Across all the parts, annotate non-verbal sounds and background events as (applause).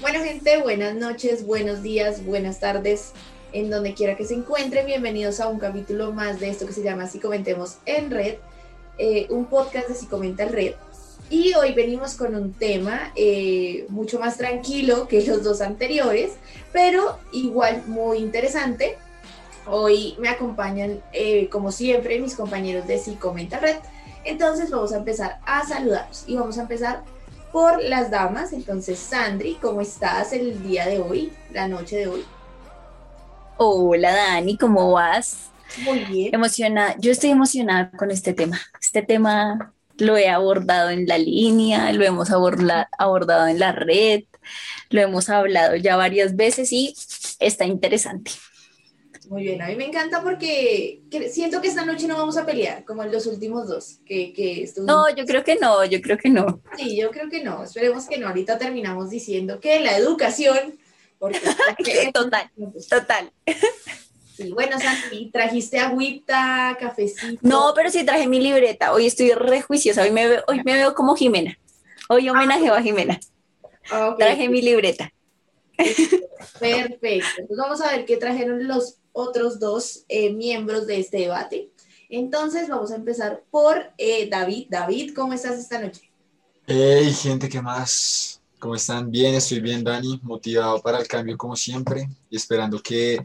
Bueno gente, buenas noches, buenos días, buenas tardes, en donde quiera que se encuentren, bienvenidos a un capítulo más de esto que se llama Si Comentemos en Red, eh, un podcast de Si Comenta en Red. Y hoy venimos con un tema eh, mucho más tranquilo que los dos anteriores, pero igual muy interesante. Hoy me acompañan, eh, como siempre, mis compañeros de Si Comenta Red. Entonces vamos a empezar a saludarlos y vamos a empezar por las damas. Entonces, Sandri, ¿cómo estás el día de hoy, la noche de hoy? Hola Dani, ¿cómo vas? Muy bien. Emocionada. Yo estoy emocionada con este tema. Este tema lo he abordado en la línea, lo hemos aborda- abordado en la red, lo hemos hablado ya varias veces y está interesante. Muy bien, a mí me encanta porque que- siento que esta noche no vamos a pelear como en los últimos dos, que, que No, yo creo que no, yo creo que no. Sí, yo creo que no, esperemos que no. Ahorita terminamos diciendo que la educación, porque... (laughs) Total, total. Sí, bueno, Santi, trajiste agüita, cafecito. No, pero sí traje mi libreta. Hoy estoy re juiciosa. Hoy me veo, hoy me veo como Jimena. Hoy homenajeo a Jimena. Ah, Traje mi libreta. Perfecto. Entonces vamos a ver qué trajeron los otros dos eh, miembros de este debate. Entonces vamos a empezar por eh, David. David, ¿cómo estás esta noche? Hey, gente, ¿qué más? ¿Cómo están? Bien, estoy bien, Dani, motivado para el cambio como siempre y esperando que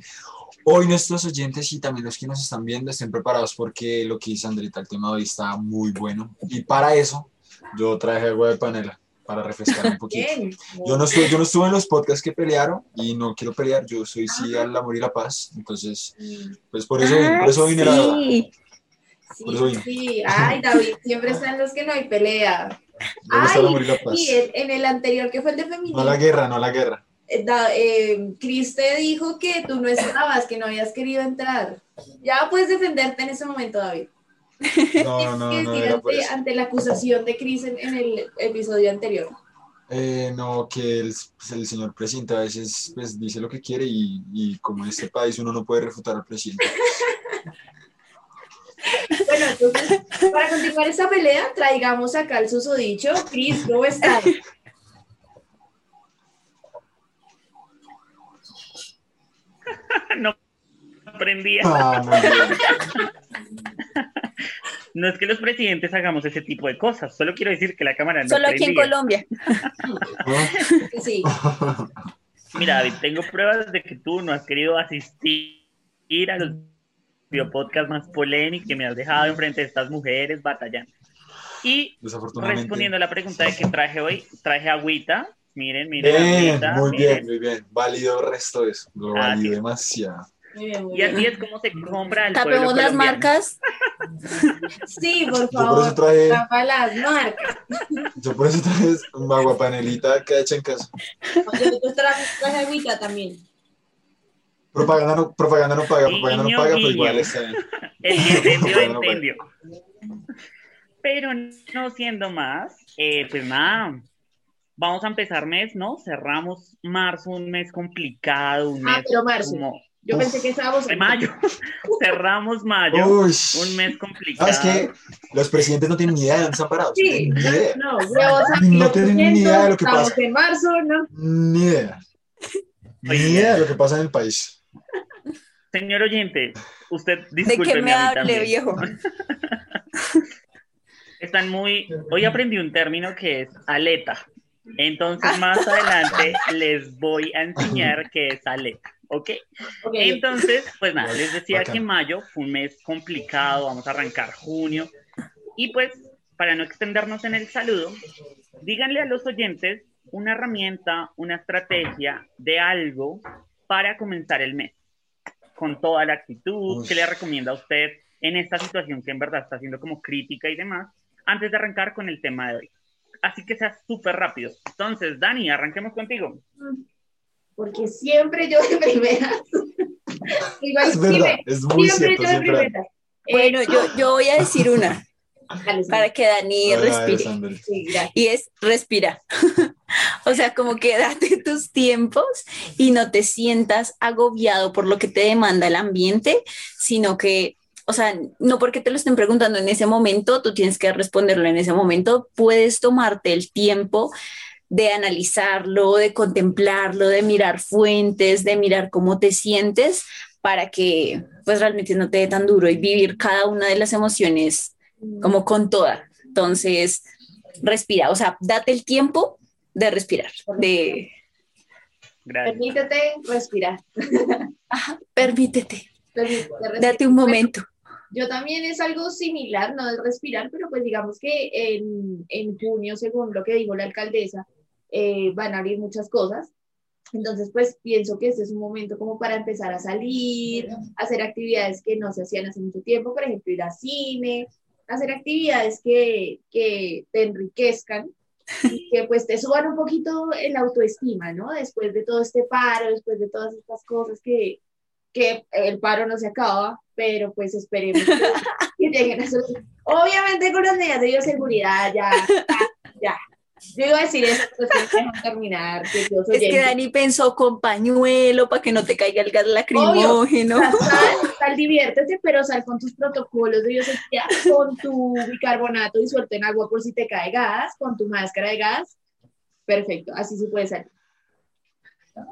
hoy nuestros oyentes y también los que nos están viendo estén preparados porque lo que dice Andrita, el tema de hoy está muy bueno. Y para eso yo traje agua de panela para refrescar un poquito. Bien. Yo no, estuve, yo no estuve en los podcasts que pelearon y no quiero pelear, yo soy sí al amor y la paz, entonces, pues por eso, Ah, por eso vine la verdad. sí. Sí, Por eso vine. sí. Ay, David, siempre están los que no hay pelea. ¿Dónde está el amor y la paz? Y en, en el anterior, que fue el de No feminismo, la guerra, no la guerra. eh, da- eh, Cris te dijo que tú no estabas, que no habías querido entrar. Ya puedes defenderte en ese momento, David. (laughs) No, no, ¿Qué no era por ante, eso. ante la acusación de Cris en, en el episodio anterior? Eh, no, que el, pues, el señor presidente a veces pues, dice lo que quiere y, y como en este país uno no puede refutar al presidente. (laughs) Bueno, entonces, para continuar esta pelea, traigamos acá el susodicho. Cris, ¿cómo estás? (laughs) no aprendía. Ah, bien. No es que los presidentes hagamos ese tipo de cosas, solo quiero decir que la cámara no Solo aquí en. Colombia. (laughs) Sí. Mira, David, tengo pruebas de que tú no has querido asistir a los biopodcasts más polémicos que me has dejado enfrente de estas mujeres batallando. Y respondiendo a la pregunta de que traje hoy, traje agüita. Miren, miren. Bien, agüita, muy miren. bien, muy bien. Válido el resto de eso. Lo Ah, valido sí. demasiado. Muy bien, muy Y así bien. es como se compra el Tapemos pueblo las marcas. (laughs) Sí, por Yo por eso favor, traje, tapa las marcas. yo por eso traje un agua panelita que hecha en casa. Oye, tú traje, agüita también. Propaganda no, propaganda no paga, propaganda no paga, pero guiño. igual está bien. (laughs) El que entendió, entendió. Pero no siendo más, eh, pues nada, vamos a empezar mes, ¿no? Cerramos marzo, un mes complicado, un mes Ah, pero marzo. como Yo pensé que estábamos de mayo. (laughs) Cerramos mayo, Uy. un mes complicado. ¿Sabes qué? Los presidentes no tienen ni idea de dónde están parados. Sí, Ni idea. no, huevos No tienen ni idea de lo que estamos pasa. en marzo, ¿no? Ni idea. Ni Oye. idea de lo que pasa en el país. Señor oyente, usted ¿De disculpe. qué me hable, viejo? (laughs) Están muy. Hoy aprendí un término que es aleta. Entonces, más adelante (laughs) les voy a enseñar qué es aleta. ¿Ok? Ok, Entonces, pues nada, les decía Bacán. que mayo fue un mes complicado, vamos a arrancar junio. Y pues, para no extendernos en el saludo, díganle a los oyentes una herramienta, una estrategia de algo para comenzar el mes. Con toda la actitud, que le recomienda a usted en esta situación que en verdad está siendo como crítica y demás, antes de arrancar con el tema de hoy. Así que sea súper rápido. Entonces, Dani, arranquemos contigo. Porque siempre yo de primera. (laughs) Igual Es verdad, siempre- es muy siempre cierto. yo de Siempre. Eh, Bueno, yo, yo voy a decir una. (laughs) para que Dani respire. Sí. Y es respira. (laughs) o sea, como que date tus tiempos y no te sientas agobiado por lo que te demanda el ambiente, sino que, o sea, no porque te lo estén preguntando en ese momento, tú tienes que responderlo en ese momento, puedes tomarte el tiempo de analizarlo, de contemplarlo, de mirar fuentes, de mirar cómo te sientes para que pues realmente no te dé tan duro y vivir cada una de las emociones como con toda. Entonces, respira, o sea, date el tiempo de respirar, de, Gracias. Permítete respirar. ajá, permítete, Permítete respirar. date un momento. Yo también es algo similar, no de respirar, pero pues digamos que en, en junio, según lo que dijo la alcaldesa, eh, van a abrir muchas cosas. Entonces, pues pienso que este es un momento como para empezar a salir, hacer actividades que no se hacían hace mucho tiempo, por ejemplo, ir al cine, hacer actividades que, que te enriquezcan y que pues te suban un poquito el autoestima, ¿no? Después de todo este paro, después de todas estas cosas que, que el paro no se acaba, pero pues esperemos que, que lleguen a su... Obviamente con las medidas de bioseguridad, ya, ya, ya. Yo iba a decir eso, pues dejan terminar. Que Es que. Dani pensó con pañuelo para que no te caiga el gas lacrimógeno. O sea, sal, sal, diviértete, pero sal con tus protocolos de bioseguridad, con tu bicarbonato disuelto en agua por si te cae gas, con tu máscara de gas. Perfecto, así se puede salir.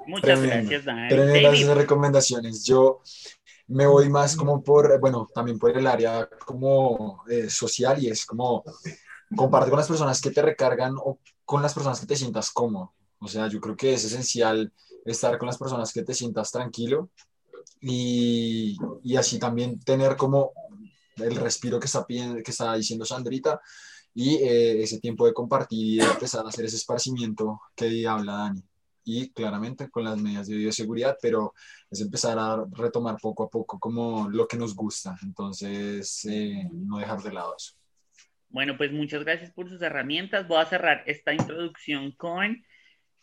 Muchas Tremendo. gracias, Dani. Esas recomendaciones. Yo me voy más como por, bueno, también por el área como eh, social y es como comparte con las personas que te recargan o con las personas que te sientas cómodo. O sea, yo creo que es esencial estar con las personas que te sientas tranquilo y, y así también tener como el respiro que está, que está diciendo Sandrita y eh, ese tiempo de compartir y de empezar a hacer ese esparcimiento que habla Dani. Y claramente con las medidas de bioseguridad, pero es empezar a retomar poco a poco como lo que nos gusta. Entonces, eh, no dejar de lado eso. Bueno, pues muchas gracias por sus herramientas. Voy a cerrar esta introducción con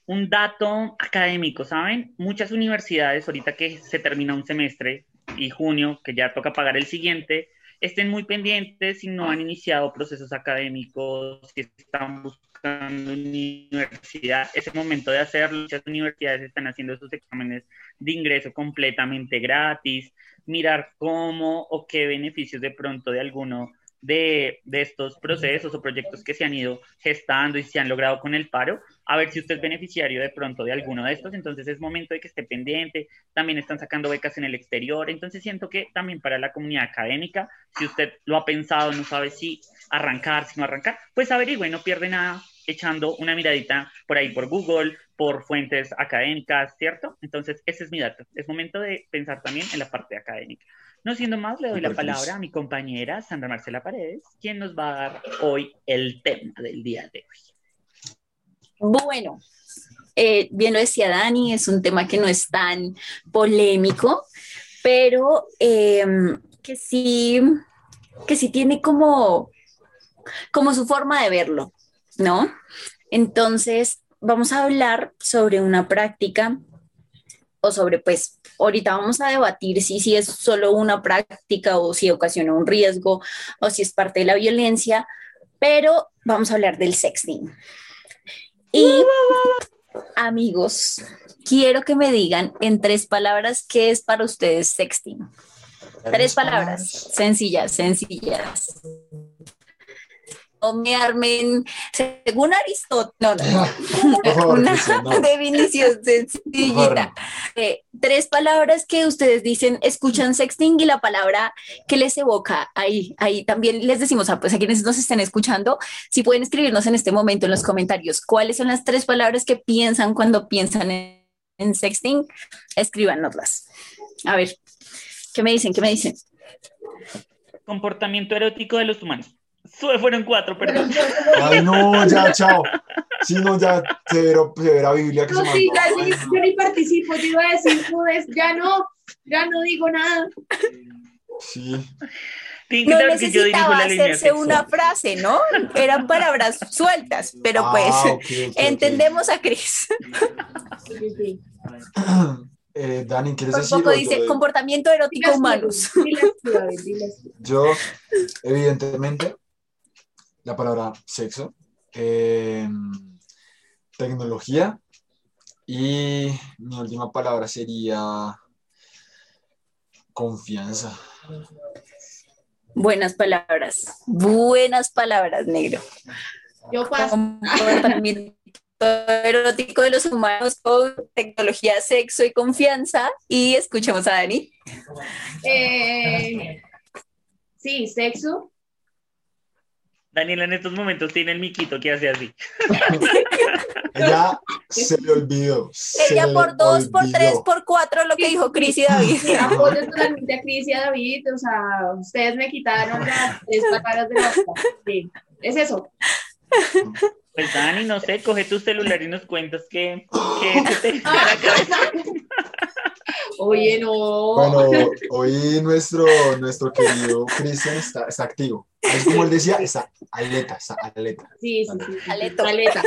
un dato académico, ¿saben? Muchas universidades, ahorita que se termina un semestre y junio, que ya toca pagar el siguiente, estén muy pendientes si no han iniciado procesos académicos, si están buscando universidad, es el momento de hacerlo. Muchas universidades están haciendo esos exámenes de ingreso completamente gratis, mirar cómo o qué beneficios de pronto de alguno de, de, estos procesos o proyectos que se han ido gestando y se han logrado con el paro, a ver si usted es beneficiario de pronto de alguno de estos, entonces es momento de que esté pendiente, también están sacando becas en el exterior, entonces siento que también para la comunidad académica, si usted lo ha pensado, no sabe si arrancar, si no arrancar, pues averigüe, no pierde nada echando una miradita por ahí por Google, por fuentes académicas, ¿cierto? Entonces ese es mi dato, es momento de pensar también en la parte académica. No siendo más, le doy la palabra a mi compañera Sandra Marcela Paredes, quien nos va a dar hoy el tema del día de hoy. Bueno, eh, bien lo decía Dani, es un tema que no es tan polémico, pero eh, que sí, que sí tiene como, como su forma de verlo, ¿no? Entonces, vamos a hablar sobre una práctica o sobre, pues, ahorita vamos a debatir si, si es solo una práctica o si ocasiona un riesgo o si es parte de la violencia, pero vamos a hablar del sexting. Y amigos, quiero que me digan en tres palabras qué es para ustedes sexting. Tres palabras, sencillas, sencillas. No me armen, según Aristóteles, no, no, (laughs) (laughs) una no. (laughs) definición sencillita. Eh, tres palabras que ustedes dicen, escuchan sexting y la palabra que les evoca ahí, ahí también les decimos a, pues, a quienes nos estén escuchando, si pueden escribirnos en este momento en los comentarios cuáles son las tres palabras que piensan cuando piensan en, en sexting, escríbanoslas. A ver, ¿qué me dicen? ¿Qué me dicen? Comportamiento erótico de los humanos. Sube, fueron cuatro, perdón. Ay, no, ya, chao. Si no, ya severo, severa Biblia que No, se sí, ya, Ay, yo, no. yo ni participo, yo iba a decir, pues, ya no, ya no digo nada. Sí. No necesitaba hacerse una frase, ¿no? Eran palabras sueltas, pero pues Ah, ok. entendemos a Cris. Sí, sí, sí. Eh, Dani, ¿quieres Por decir? poco yo dice comportamiento erótico humanos. Yo, evidentemente, la palabra sexo, eh, tecnología y mi última palabra sería confianza. Buenas palabras, buenas palabras, negro. Yo paso. (laughs) Erótico de los humanos con tecnología, sexo y confianza. Y escuchemos a Dani. Eh, sí, sexo. Daniela en estos momentos tiene el miquito que hace así. (laughs) Ella se le olvidó. Ella por dos, por tres, por cuatro, lo que dijo Cris y David. Apoyo totalmente a Cris y a David. O sea, ustedes me quitaron las tres palabras de la boca. Sí, es eso. Pues Dani, no sé, coge tu celular y nos cuentas (laughs) se te cabeza. Oye, no. Bueno, hoy nuestro, nuestro querido Cristian está, está activo. Es como él decía, está aleta, está aleta. Sí, sí, sí. sí. Aleto. Aleta.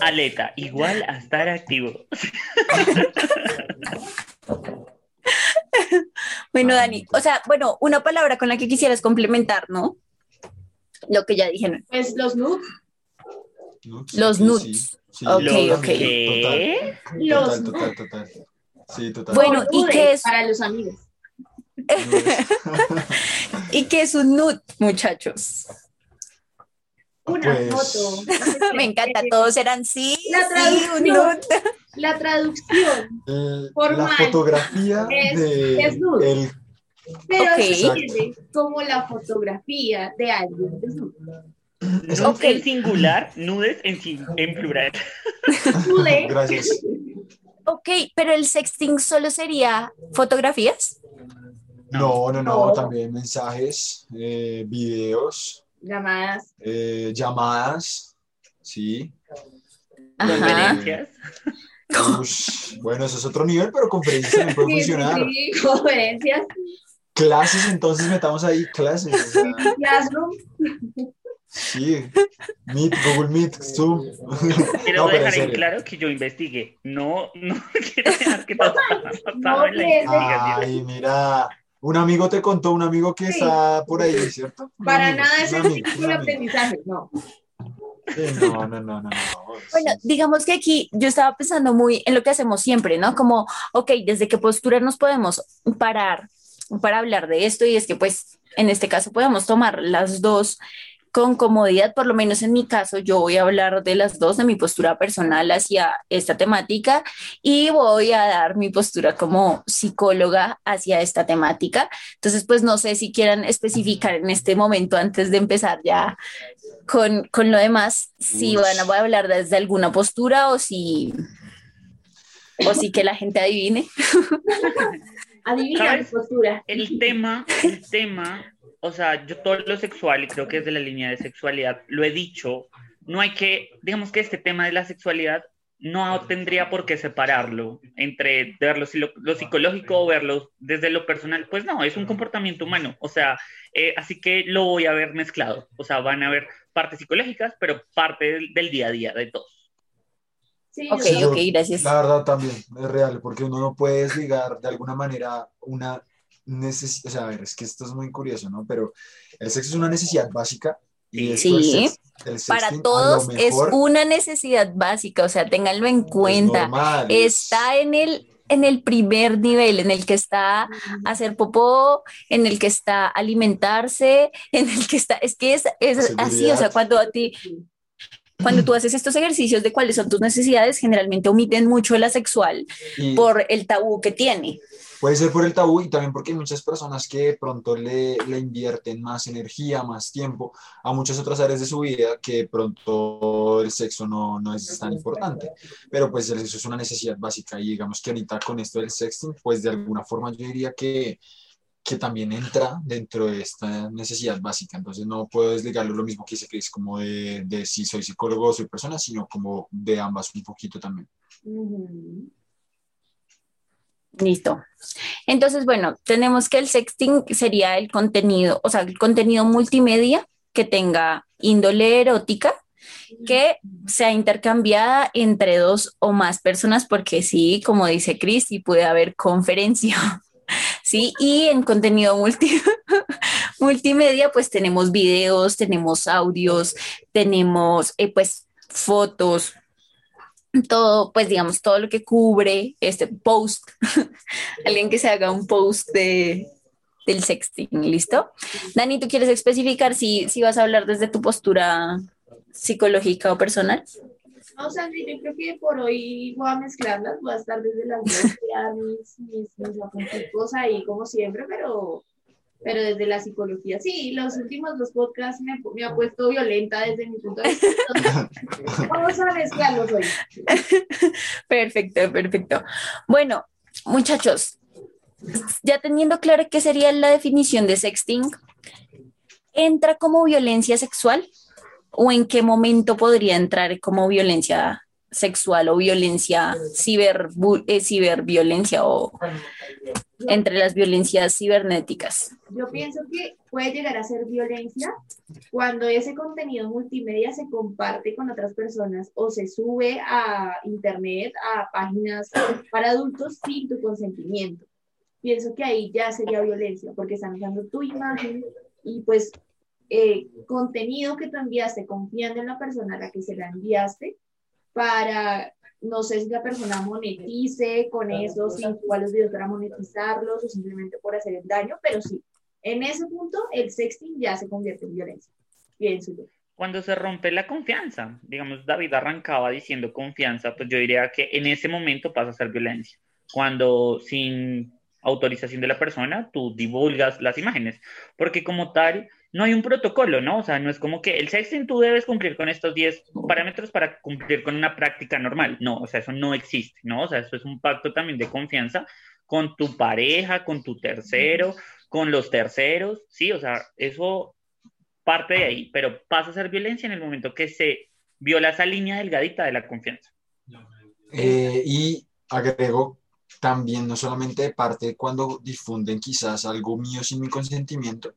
Aleta, igual a estar activo. Bueno, Ah, Dani, o sea, bueno, una palabra con la que quisieras complementar, ¿no? Lo que ya dije, ¿no? Pues los nudes. Nudes, Los sí, nudes. sí, sí, Ok, los- ok. ¿Qué? Los Total, total, total. Sí, total. Bueno, ¿y qué es? Para los amigos. (laughs) ¿Y qué es un nude, muchachos? Una Pues, foto. (laughs) (laughs) Me encanta, todos eran sí, La sí, un traducción. nude. La traducción. la Formal. fotografía Es- de es nude. el Pero Ok. se entiende como la fotografía de alguien desnudo. Nudes Ok. en singular, nudes en, en plural. (laughs) Nude. Gracias. Ok, pero el sexting solo sería fotografías. No, no, no, No. también mensajes, eh, videos, Llamadas. eh, llamadas, sí. Ajá. Conferencias. Ush, bueno, eso es otro nivel, pero conferencias también puede Sí, sí, funcionar. sí, conferencias. Clases, entonces metamos ahí clases. o sea, Classroom. Sí, Meet, Google Meet, Zoom. (laughs) Quiero No, dejar en claro que yo investigué. No, no (laughs) quiero dejar que todo No, en la investigación. Ay, mira, un amigo te contó, un amigo que Sí. está por ahí, ¿cierto? Un Para amigo, nada un es amigo, un aprendizaje. No. Sí, no, no, no, no. no. Bueno, digamos que aquí yo estaba pensando muy en lo que hacemos siempre, ¿no? Como, ok, ¿desde qué postura nos podemos parar para hablar de esto? Y es que, pues, en este caso podemos tomar las dos con comodidad, por lo menos en mi caso, yo voy a hablar de las dos, de mi postura personal hacia esta temática y voy a dar mi postura como psicóloga hacia esta temática. Entonces, pues no sé si quieran especificar en este momento antes de empezar ya con, con lo demás, si van a hablar desde alguna postura o si, o si que la gente adivine. (laughs) Adivina mi postura. El tema, el tema, o sea, yo todo lo sexual, y creo que desde la línea de sexualidad, lo he dicho, no hay que, digamos que este tema de la sexualidad no tendría por qué separarlo entre verlo si lo, lo psicológico o verlo desde lo personal. Pues no, es un comportamiento humano. O sea, eh, así que lo voy a ver mezclado. O sea, van a haber partes psicológicas, pero parte del, del día a día de todos. Sí, Ok, yo- ok, gracias. La verdad también, es real, porque uno no puede desligar de alguna manera una necesidad, o sea, a ver, es que esto es muy curioso, ¿no? Pero el sexo es una necesidad básica y Sí. el Para todos es una necesidad básica, o sea, ténganlo en cuenta. normal, Está en el, en el primer nivel, en el que está hacer popó, en el que está alimentarse, (laughs) en el que está, es que es, es así, o sea, cuando a ti, cuando tú haces estos ejercicios de cuáles son tus necesidades, generalmente omiten mucho la sexual y por el tabú que tiene. Puede ser por el tabú y también porque hay muchas personas que de pronto le, le invierten más energía, más tiempo a muchas otras áreas de su vida que de pronto el sexo no, no es tan importante. Pero pues el sexo es una necesidad básica y digamos que ahorita con esto del sexting, pues de alguna forma yo diría que, que también entra dentro de esta necesidad básica. Entonces no puedo desligarlo lo mismo que dice Chris, como de, de si soy psicólogo o soy persona, sino como de ambas un poquito también. Ujú. Listo. Entonces, bueno, tenemos que el sexting sería el contenido, o sea, el contenido multimedia que tenga índole erótica, que sea intercambiada entre dos o más personas, porque sí, como dice Chris, sí puede haber conferencia, (laughs) sí, y en contenido multi, (laughs) multimedia, pues tenemos videos, tenemos audios, tenemos eh, pues fotos, todo, pues digamos, todo lo que cubre este post, (laughs) alguien que se haga un post de, del sexting, ¿listo? Dani, ¿tú quieres especificar si, si vas a hablar desde tu postura psicológica o personal? No, Sandri, yo creo que por hoy voy a mezclarlas, voy a estar desde las dos, (laughs) mis, mis, mis ahí como siempre, pero pero desde la psicología. Sí, los últimos dos podcasts me, me ha puesto violenta desde mi punto de vista. (laughs) Vamos a mezclarlos hoy. Perfecto, perfecto. Bueno, muchachos, ya teniendo claro qué sería la definición de sexting, ¿entra como violencia sexual? ¿O en qué momento podría entrar como violencia sexual o violencia ciber, eh, ciberviolencia o entre las violencias cibernéticas? Yo pienso que puede llegar a ser violencia cuando ese contenido multimedia se comparte con otras personas o se sube a internet, a páginas para adultos sin tu consentimiento. Pienso que ahí ya sería violencia porque están usando tu imagen y pues eh, contenido que tú enviaste confiando en la persona a la que se la enviaste para, no sé si la persona monetice con eso, si igual los videos para monetizarlos o simplemente por hacer el daño, pero sí, en ese punto el sexting ya se convierte en violencia, pienso yo. Cuando se rompe la confianza, digamos, David arrancaba diciendo confianza, pues yo diría que en ese momento pasa a ser violencia. Cuando sin autorización de la persona, tú divulgas las imágenes, porque como tal, no hay un protocolo, ¿no? O sea, no es como que el sexting tú debes cumplir con estos 10 parámetros para cumplir con una práctica normal. No, o sea, eso no existe, ¿no? O sea, eso es un pacto también de confianza con tu pareja, con tu tercero, con los terceros, sí, o sea, eso parte de ahí, pero pasa a ser violencia en el momento que se viola esa línea delgadita de la confianza. Eh, y agrego también, no solamente parte cuando difunden quizás algo mío sin mi consentimiento,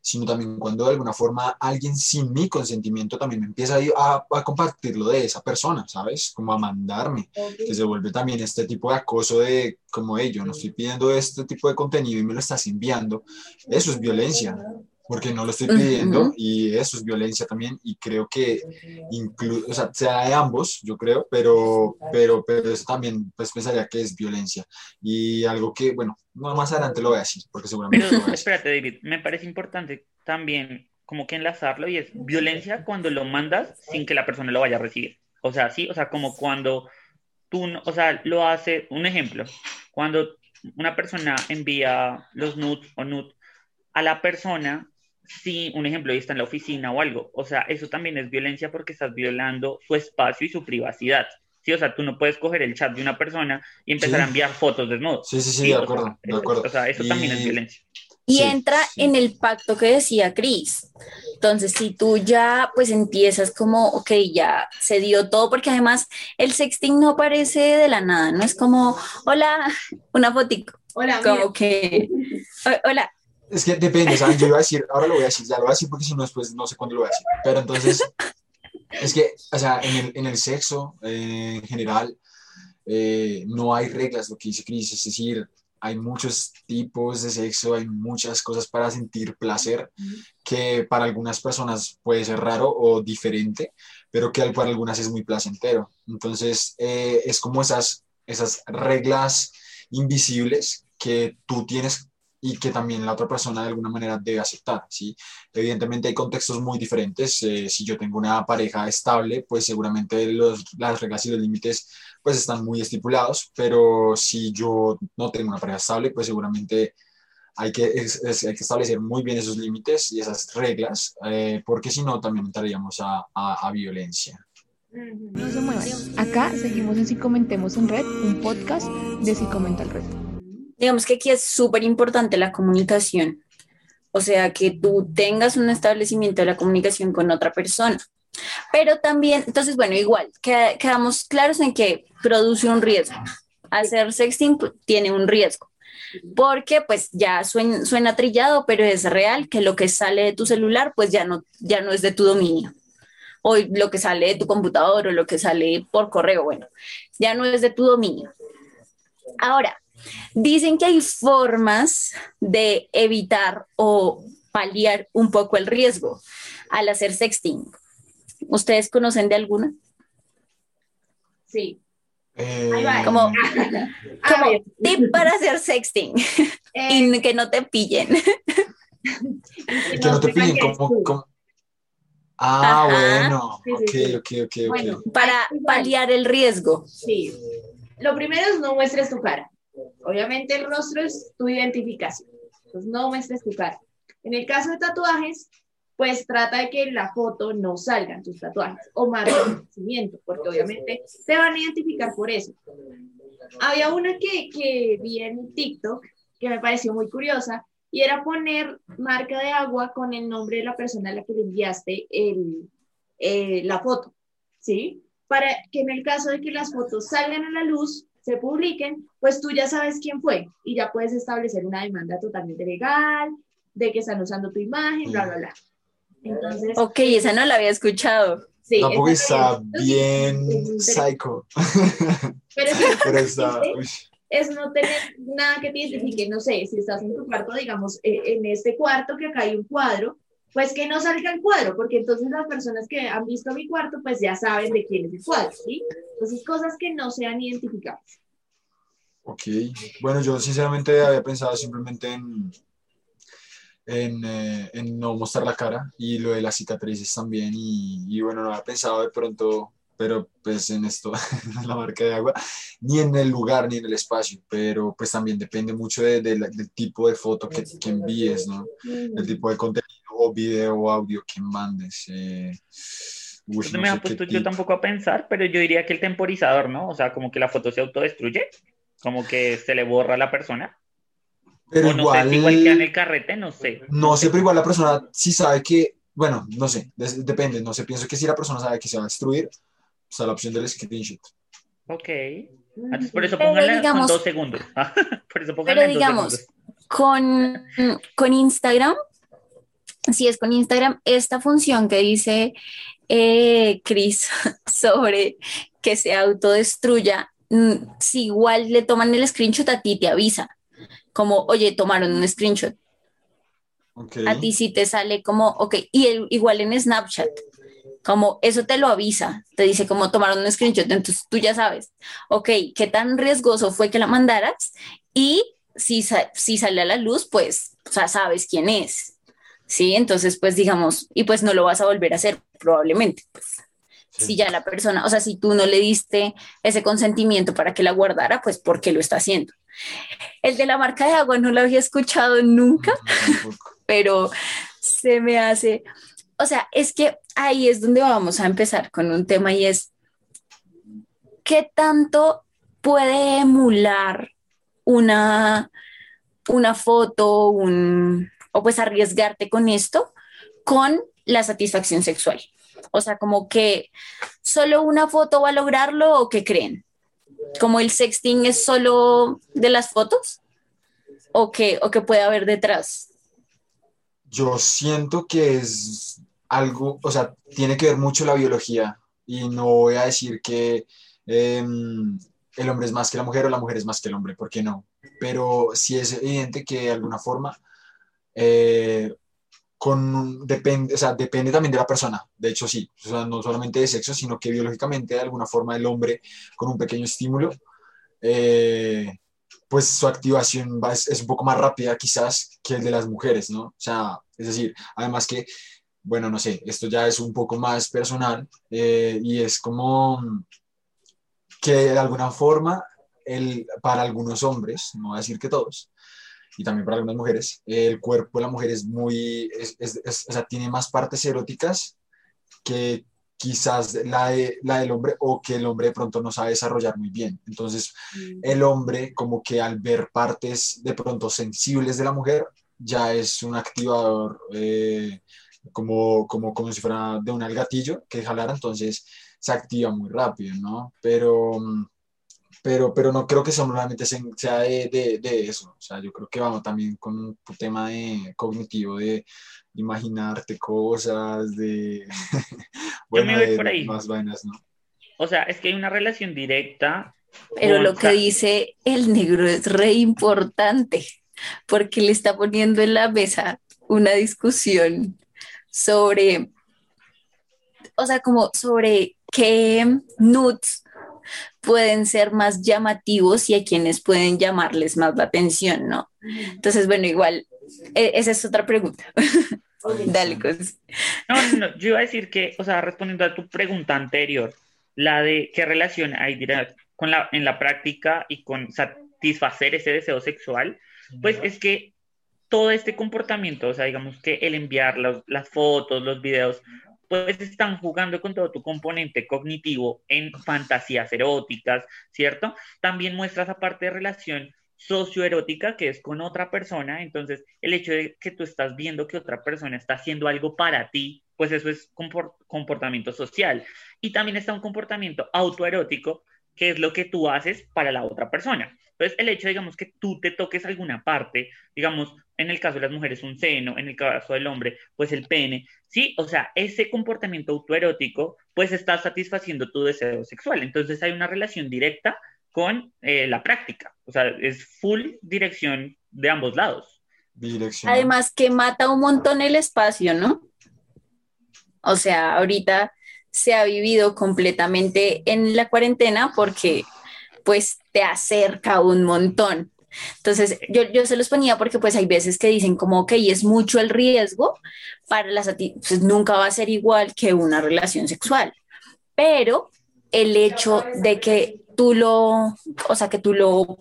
sino también cuando de alguna forma alguien sin mi consentimiento también me empieza a, a, compartirlo de esa persona, ¿sabes? Como a mandarme, que se vuelve también este tipo de acoso de como ello, no estoy pidiendo este tipo de contenido y me lo estás enviando, eso es violencia porque no lo estoy pidiendo y eso es violencia también y creo que incluso, o sea, sea de ambos, yo creo, pero, pero, pero eso también pues pensaría que es violencia. Y algo que, bueno, más adelante lo voy a decir, porque seguramente... Pero, espérate, David, me parece importante también como que enlazarlo y es violencia cuando lo mandas sin que la persona lo vaya a recibir. O sea, sí, o sea, como cuando tú, o sea, lo hace, un ejemplo, cuando una persona envía los nudes o nudes a la persona si un ejemplo está en la oficina o algo. O sea, eso también es violencia porque estás violando su espacio y su privacidad. Sí, o sea, tú no puedes coger el chat de una persona y empezar a enviar fotos desnudos. Sí, sí, sí, de acuerdo, de acuerdo. O sea, eso también es violencia. Y entra en el pacto que decía Cris. Entonces, si tú ya pues empiezas como, ok, ya se dio todo, porque además el sexting no aparece de la nada, no es como, hola, (laughs) una fotico. Hola, como que, hola, es que depende, ¿saben? Yo iba a decir, ahora lo voy a decir, ya lo voy a decir porque si no después no sé cuándo lo voy a decir. Pero entonces, es que, o sea, en el, en el sexo eh, en general eh, no hay reglas, lo que dice Cris, es decir, hay muchos tipos de sexo, hay muchas cosas para sentir placer que para algunas personas puede ser raro o diferente, pero que para algunas es muy placentero. Entonces, eh, es como esas, esas reglas invisibles que tú tienes y que también la otra persona de alguna manera debe aceptar, ¿sí? Evidentemente hay contextos muy diferentes. Eh, si yo tengo una pareja estable, pues seguramente los, las reglas y los límites pues están muy estipulados, pero si yo no tengo una pareja estable, pues seguramente hay que, hay que establecer muy bien esos límites y esas reglas, eh, porque si no también entraríamos a, a, violencia. No se muevan. Acá seguimos en Si Comentemos en Red, un podcast de Si Comenta el Red digamos que aquí es súper importante la comunicación. O sea, que tú tengas un establecimiento de la comunicación con otra persona. Pero también, entonces, bueno, igual, quedamos claros en que produce un riesgo. Hacer sexting pues, tiene un riesgo. Porque pues ya suena, suena, trillado, pero es real que lo que sale de tu celular pues ya no, ya no es de tu dominio. O lo que sale de tu computador o lo que sale por correo, bueno, ya no es de tu dominio. Ahora, Dicen que hay formas de evitar o paliar un poco el riesgo al hacer sexting. ¿Ustedes conocen de alguna? Sí. Eh, Ahí va. Como, A como ver, tip para hacer sexting eh, (laughs) y que no te pillen. (laughs) y que no te pillen como, Ah, Ajá. bueno. Sí, sí, ok, sí. ok, ok, ok. Bueno, Para paliar el riesgo. Sí. Lo primero es no muestres tu cara. Obviamente el rostro es tu identificación. Entonces no muestres tu cara. En el caso de tatuajes, pues trata de que la foto no salgan tus tatuajes o marcas de nacimiento, porque obviamente te van a identificar por eso. Había una que, que vi en TikTok que me pareció muy curiosa y era poner marca de agua con el nombre de la persona a la que le enviaste eh, la foto, ¿sí? Para que en el caso de que las fotos salgan a la luz, se publiquen, pues tú ya sabes quién fue y ya puedes establecer una demanda totalmente legal de que están usando tu imagen, bla, bla, bla. Entonces, Ok, esa no la había escuchado. sí, Tampoco está es- bien es interesante. psycho, Pero sí, (laughs) pero está... es no tener nada que te identifique, no sé, si estás en tu cuarto, digamos, eh, en este cuarto que acá hay un cuadro, pues que no salga el cuadro, porque entonces las personas que han visto mi cuarto, pues ya saben de quién es el cuadro, ¿sí? Entonces, cosas que no sean identificables. Ok, bueno, yo sinceramente había pensado simplemente en, en, eh, en no mostrar la cara y lo de las cicatrices también y, y bueno, no había pensado de pronto, pero pues en esto, (laughs) en la marca de agua, ni en el lugar ni en el espacio, pero pues también depende mucho de- de la- del tipo de foto que, que envíes, ¿no? El tipo de contenido o video o audio que mandes. eh, uy, Eso no me sé ha puesto yo tampoco a pensar, pero yo diría que el temporizador, ¿no? O sea, como que la foto se autodestruye, como que se le borra a la persona. Pero o no igual... sé, si igual queda en el carrete, no sé. No sé, pero igual la persona sí sabe que, bueno, no sé, depende, no sé, pienso que si la persona sabe que se va a destruir, está la opción del screenshot. Ok. Entonces, por eso pónganla digamos- con dos segundos. (laughs) por eso pónganla Pero en digamos, con, con Instagram, si es con Instagram, esta función que dice eh, Chris (laughs) sobre que se autodestruya, mm, si igual le toman el screenshot a ti, te avisa. Como, oye, tomaron un screenshot. A ti sí te sale como, ok, y el- igual en Snapchat, como eso te lo avisa, te dice como tomaron un screenshot, entonces tú ya sabes, ok, qué tan riesgoso fue que la mandaras y si, si sale a la luz, pues, o sea, sabes quién es, ¿sí? Entonces, pues digamos, y pues no lo vas a volver a hacer probablemente, pues. Sí. Si ya la persona, o sea, si tú no le diste ese consentimiento para que la guardara, pues ¿por qué lo está haciendo? El de la marca de agua no lo había escuchado nunca pero se me hace, o sea, es que ahí es donde vamos a empezar con un tema y es, ¿qué tanto puede emular una, una foto, o pues arriesgarte con esto, con la satisfacción sexual? O sea, como que solo una foto va a lograrlo o qué creen? Como el sexting es solo de las fotos o que, o que puede haber detrás. Yo siento que es algo, o sea, tiene que ver mucho la biología y no voy a decir que em, el hombre es más que la mujer o la mujer es más que el hombre, ¿por qué no? Pero sí es evidente que de alguna forma eh, con, depende, o sea, depende también de la persona, de hecho sí, o sea, no solamente de sexo, sino que biológicamente de alguna forma el hombre con un pequeño estímulo, eh, pues su activación va- es, es un poco más rápida quizás que el de las mujeres, ¿no? O sea, es decir, además que, bueno, no sé, esto ya es un poco más personal eh, y es como que de alguna forma el, para algunos hombres, no voy a decir que todos, y también para algunas mujeres, el cuerpo de la mujer es muy, es, es- es- o sea, tiene más partes eróticas que quizás la, de- la del hombre o que el hombre de pronto no sabe desarrollar muy bien. Entonces, el hombre como que al ver partes de pronto sensibles de la mujer, ya es un activador eh, como, como, como si fuera de un gatillo que jalara, entonces se activa muy rápido, ¿no? Pero, pero, pero no creo que solamente se- sea de, de, de eso, o sea, yo creo que vamos también con un tema de cognitivo de imaginarte cosas, de... (laughs) me voy de por ahí. más vainas, ¿no? O sea, es que hay una relación directa. Pero con- lo que dice el negro es re importante, porque le está poniendo en la mesa una discusión sobre, o sea, como sobre qué nudes pueden ser más llamativos y a quienes pueden llamarles más la atención, ¿no? Entonces, bueno, igual, e, esa es otra pregunta. (laughs) Dale, cos. No, no, yo iba a decir que, o sea, respondiendo a tu pregunta anterior, la de qué relación hay con la, en la práctica y con satisfacer ese deseo sexual, pues es que todo este comportamiento, o sea, digamos que el enviar las fotos, los videos, pues están jugando con todo tu componente cognitivo en fantasías eróticas, ¿cierto? También muestras aparte de relación socioerótica que es con otra persona, entonces el hecho de que tú estás viendo que otra persona está haciendo algo para ti, pues eso es comportamiento social. Y también está un comportamiento autoerótico, que es lo que tú haces para la otra persona. Entonces, el hecho, digamos, que tú te toques alguna parte, digamos, en el caso de las mujeres un seno, en el caso del hombre, pues el pene, sí, o sea, ese comportamiento autoerótico, pues está satisfaciendo tu deseo sexual. Entonces, hay una relación directa con eh, la práctica, o sea, es full dirección de ambos lados. Dirección. Además que mata un montón el espacio, ¿no? O sea, ahorita se ha vivido completamente en la cuarentena porque pues te acerca un montón. Entonces, yo, yo se los ponía porque pues hay veces que dicen como, ok, es mucho el riesgo para las, pues nunca va a ser igual que una relación sexual, pero el hecho de que tú lo, o sea, que tú lo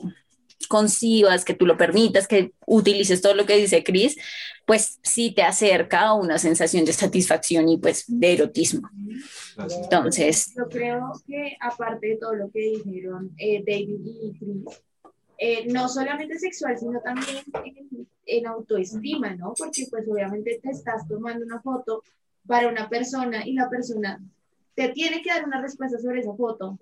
concibas, que tú lo permitas, que utilices todo lo que dice Cris, pues sí te acerca a una sensación de satisfacción y pues de erotismo. Entonces... Yo creo que aparte de todo lo que dijeron eh, David y Chris, eh, no solamente sexual, sino también en, en, autoestima, ¿no? Porque pues obviamente te estás tomando una foto para una persona y la persona te tiene que dar una respuesta sobre esa foto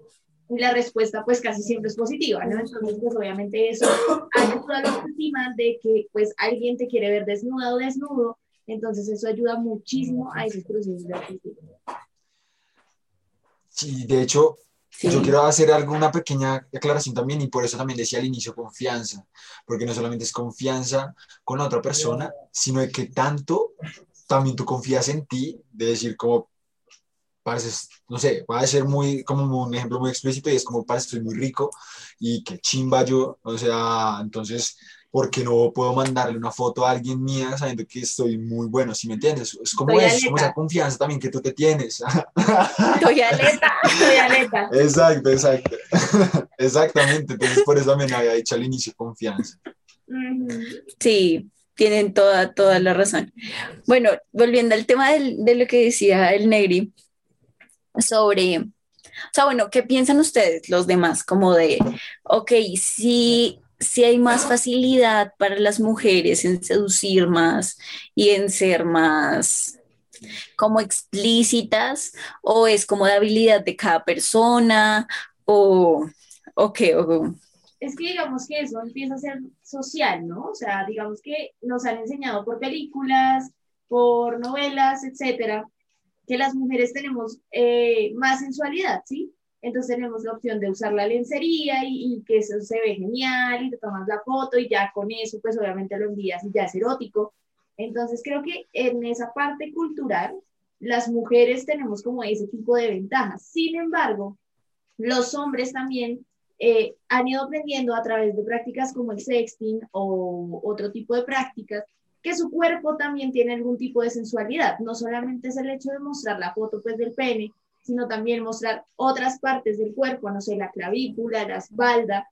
y la respuesta pues casi siempre es positiva, ¿no? Entonces pues obviamente eso ayuda a la autoestima de que pues alguien te quiere ver desnuda o desnudo, entonces eso ayuda muchísimo a esos procesos de autoestima. Sí, de hecho, yo quiero hacer alguna pequeña aclaración también y por eso también decía al inicio confianza, porque no solamente es confianza con la otra persona, sino de que tanto también tú confías en ti, de decir como, parece, no sé, va a ser muy, como un ejemplo muy explícito y es como, parece, estoy muy rico y que chimba yo, o sea, entonces porque no puedo mandarle una foto a alguien mía sabiendo que estoy muy bueno, ¿sí me entiendes? Es como, es, como esa confianza también que tú te tienes. (laughs) Estoy aleta, estoy aleta. Exacto, exacto. (laughs) Exactamente, entonces por eso también había dicho al inicio confianza. Sí, tienen toda, toda la razón. Bueno, volviendo al tema del, de lo que decía el Negri sobre, o sea, bueno, ¿qué piensan ustedes, los demás? Como de, ok, si si hay más facilidad para las mujeres en seducir más y en ser más como explícitas o es como de habilidad de cada persona o, o qué es que digamos que eso empieza a ser social, ¿no? O sea, digamos que nos han enseñado por películas, por novelas, etcétera, que las mujeres tenemos eh, más sensualidad, ¿sí? entonces tenemos la opción de usar la lencería y, que eso se ve genial y te tomas la foto y ya con eso pues obviamente lo envías y ya es erótico. Entonces creo que en esa parte cultural las mujeres tenemos como ese tipo de ventajas. Sin embargo, los hombres también eh, han ido aprendiendo a través de prácticas como el sexting o otro tipo de prácticas que su cuerpo también tiene algún tipo de sensualidad. No solamente es el hecho de mostrar la foto pues del pene, sino también mostrar otras partes del cuerpo, no sé, la clavícula, la espalda.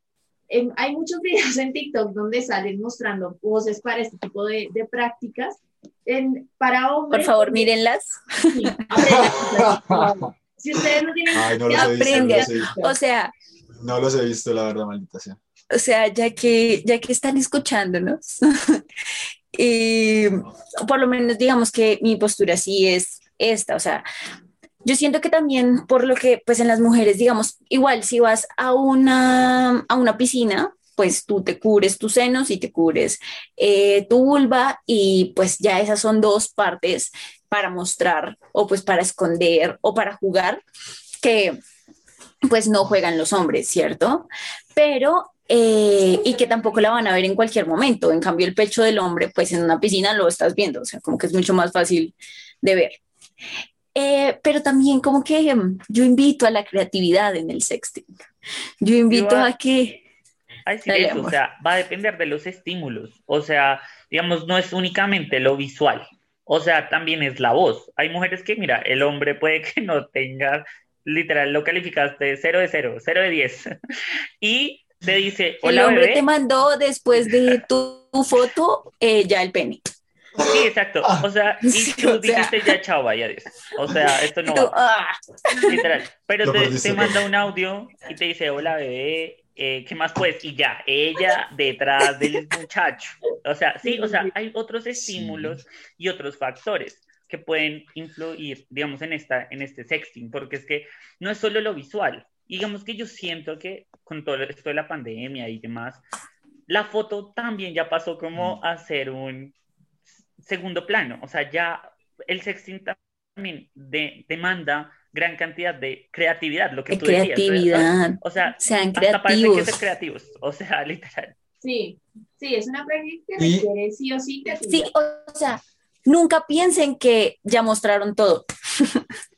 hay muchos videos en TikTok donde salen mostrando voces para este tipo de, de prácticas. En, para hombres. Por favor, mírenlas. Sí, si ustedes no tienen. Ay, no los aprendan. o sea. No los he visto, la verdad, maldita sea. O sea, ya que, ya que están escuchándonos, (laughs) y por lo menos digamos que mi postura sí es esta, o sea, yo siento que también por lo que, pues en las mujeres, digamos, igual si vas a una, a una piscina, pues tú te cubres tus senos y te cubres eh, tu vulva y pues ya esas son dos partes para mostrar o pues para esconder o para jugar que pues no juegan los hombres, ¿cierto? Pero eh, y que tampoco la van a ver en cualquier momento. En cambio, el pecho del hombre, pues en una piscina lo estás viendo, o sea, como que es mucho más fácil de ver. Eh, pero también como que em, yo invito a la creatividad en el sexting. Yo invito a que... o sea, va a depender de los estímulos. O sea, digamos, no es únicamente lo visual. O sea, también es la voz. Hay mujeres que, mira, el hombre puede que no tenga, literal, lo calificaste 0 de 0, 0 de 10. (laughs) y te dice, hola, El hombre te mandó después de (laughs) tu, foto eh, ya el pene. Sí, exacto. Ah. O sea, y (laughs) tú dijiste ya chao, vaya O sea, esto no va. Ah. Literal. Pero te, manda un audio y te dice, hola bebé, eh, ¿qué más pues? Y ya, ella detrás del muchacho. O sea, sí, o sea, hay otros estímulos y otros factores que pueden influir, digamos, en, esta, en este sexting, porque es que no es solo lo visual. Digamos que yo siento que con todo esto de la pandemia y demás, la foto también ya pasó como mm. a ser un segundo plano. O sea, ya el sexting también demanda gran cantidad de creatividad, lo que tú creatividad. O sea, sean hasta creativos. que ser creativos. O sea, (laughs) literal. Sí, sí, es una práctica que requiere sí o sí Sí, o sea, nunca piensen que ya mostraron todo. (laughs)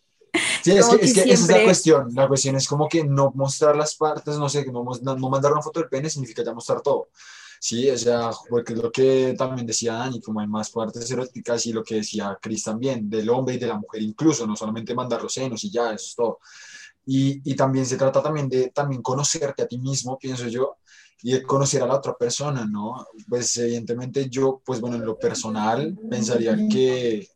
Sí, es que, es que, esa es la cuestión. La cuestión es como que no mostrar las partes, no sé, no, no mandar una foto del pene significa ya mostrar todo. Sí, o sea, porque es lo que también decía Dani, como hay más partes eróticas y lo que decía Chris también, del hombre y de la mujer incluso, no solamente mandar los senos y ya, eso es todo. Y, y también se trata también de también conocerte a ti mismo, pienso yo, y de conocer a la otra persona, ¿no? Pues evidentemente yo, pues bueno, en lo personal, pensaría que,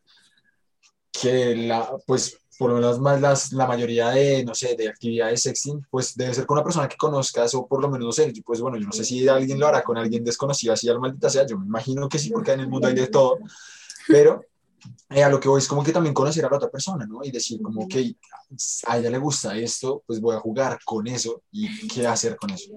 que la, pues por lo menos más las, la mayoría de, no sé, de actividades sexting, pues debe ser con una persona que conozcas o por lo menos, no sé, pues bueno, yo no sé si alguien lo hará con alguien desconocido, así al maldita sea, yo me imagino que sí, porque en el mundo hay de todo, pero eh, a lo que voy es como que también conocer a la otra persona, ¿no? Y decir como que a ella le gusta esto, pues voy a jugar con eso y qué hacer con eso.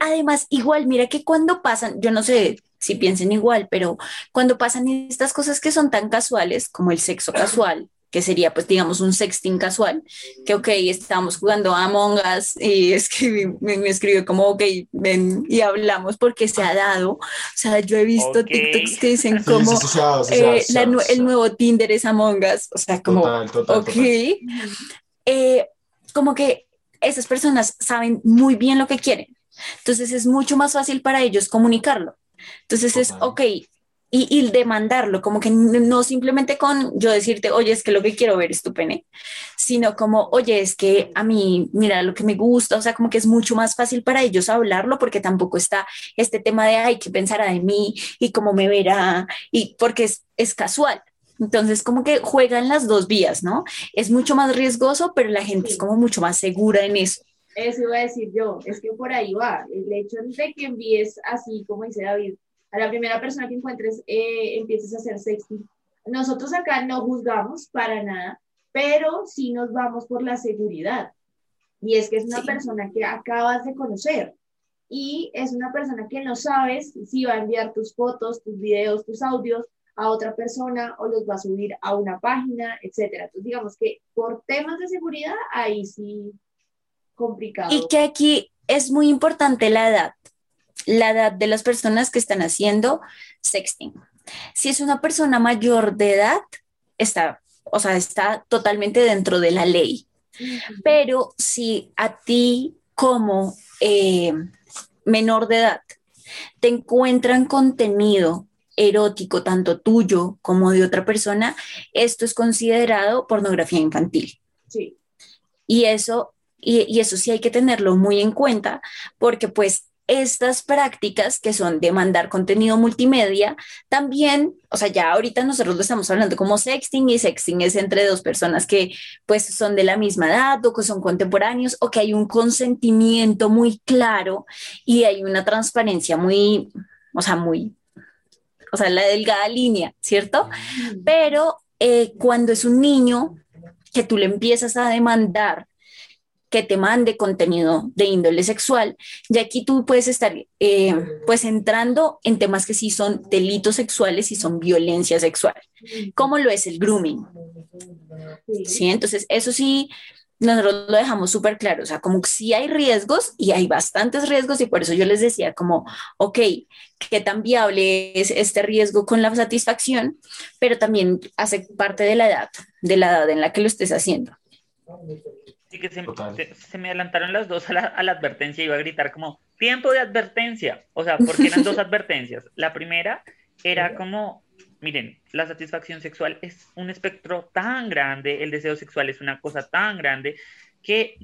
Además, igual, mira que cuando pasan, yo no sé si piensen igual, pero cuando pasan estas cosas que son tan casuales como el sexo casual, que sería pues digamos un sexting casual, que ok, estábamos jugando a Among Us y (laughs) me, escribió como ok, ven y hablamos porque se ha dado, o sea, yo he visto TikToks que (laughs) dicen como el nuevo Tinder es Among Us, o sea, como ok, eh, como que esas personas saben muy bien lo que quieren, entonces es mucho más fácil para ellos comunicarlo. Entonces es, ok, y, demandarlo, como que no simplemente con yo decirte, oye, es que lo que quiero ver es tu pene, sino como, oye, es que a mí, mira, lo que me gusta, o sea, como que es mucho más fácil para ellos hablarlo porque tampoco está este tema de, ay, ¿qué pensará de mí? Y cómo me verá, y porque es, es casual. Entonces, como que juegan las dos vías, ¿no? Es mucho más riesgoso, pero la gente es como mucho más segura en eso. Eso iba a decir yo, es que por ahí va. El hecho de que envíes así, como dice David, a la primera persona que encuentres eh, empieces a hacer sexting. Nosotros acá no juzgamos para nada, pero sí nos vamos por la seguridad. Y es que es una persona que acabas de conocer y es una persona que no sabes si va a enviar tus fotos, tus videos, tus audios a otra persona o los va a subir a una página, etcétera. Entonces, digamos que por temas de seguridad, ahí sí complicado. Y que aquí es muy importante la edad la edad de las personas que están haciendo sexting. Si es una persona mayor de edad, está, o sea, está totalmente dentro de la ley. Pero si a ti como eh, menor de edad te encuentran contenido erótico, tanto tuyo como de otra persona, esto es considerado pornografía infantil. Sí. Y eso, y, y, eso sí hay que tenerlo muy en cuenta, porque pues estas prácticas que son de mandar contenido multimedia, también, o sea, ya ahorita nosotros lo estamos hablando como sexting y sexting es entre dos personas que pues son de la misma edad o que son contemporáneos o que hay un consentimiento muy claro y hay una transparencia muy, o sea, muy, o sea, la delgada línea, ¿cierto? Pero eh, cuando es un niño que tú le empiezas a demandar que te mande contenido de índole sexual, y aquí tú puedes estar eh, pues entrando en temas que sí son delitos sexuales y son violencia sexual, como lo es el grooming. Sí, entonces eso sí, nosotros lo dejamos súper claro, o sea, como que sí hay riesgos y hay bastantes riesgos y por eso yo les decía como, ok, qué tan viable es este riesgo con la satisfacción, pero también hace parte de la edad, de la edad en la que lo estés haciendo. Sí, que se, se, se me adelantaron las dos a la, a la, advertencia, iba a gritar como, tiempo de advertencia, o sea, porque eran dos (laughs) advertencias. La primera era como, miren, la satisfacción sexual es un espectro tan grande, el deseo sexual es una cosa tan grande, que,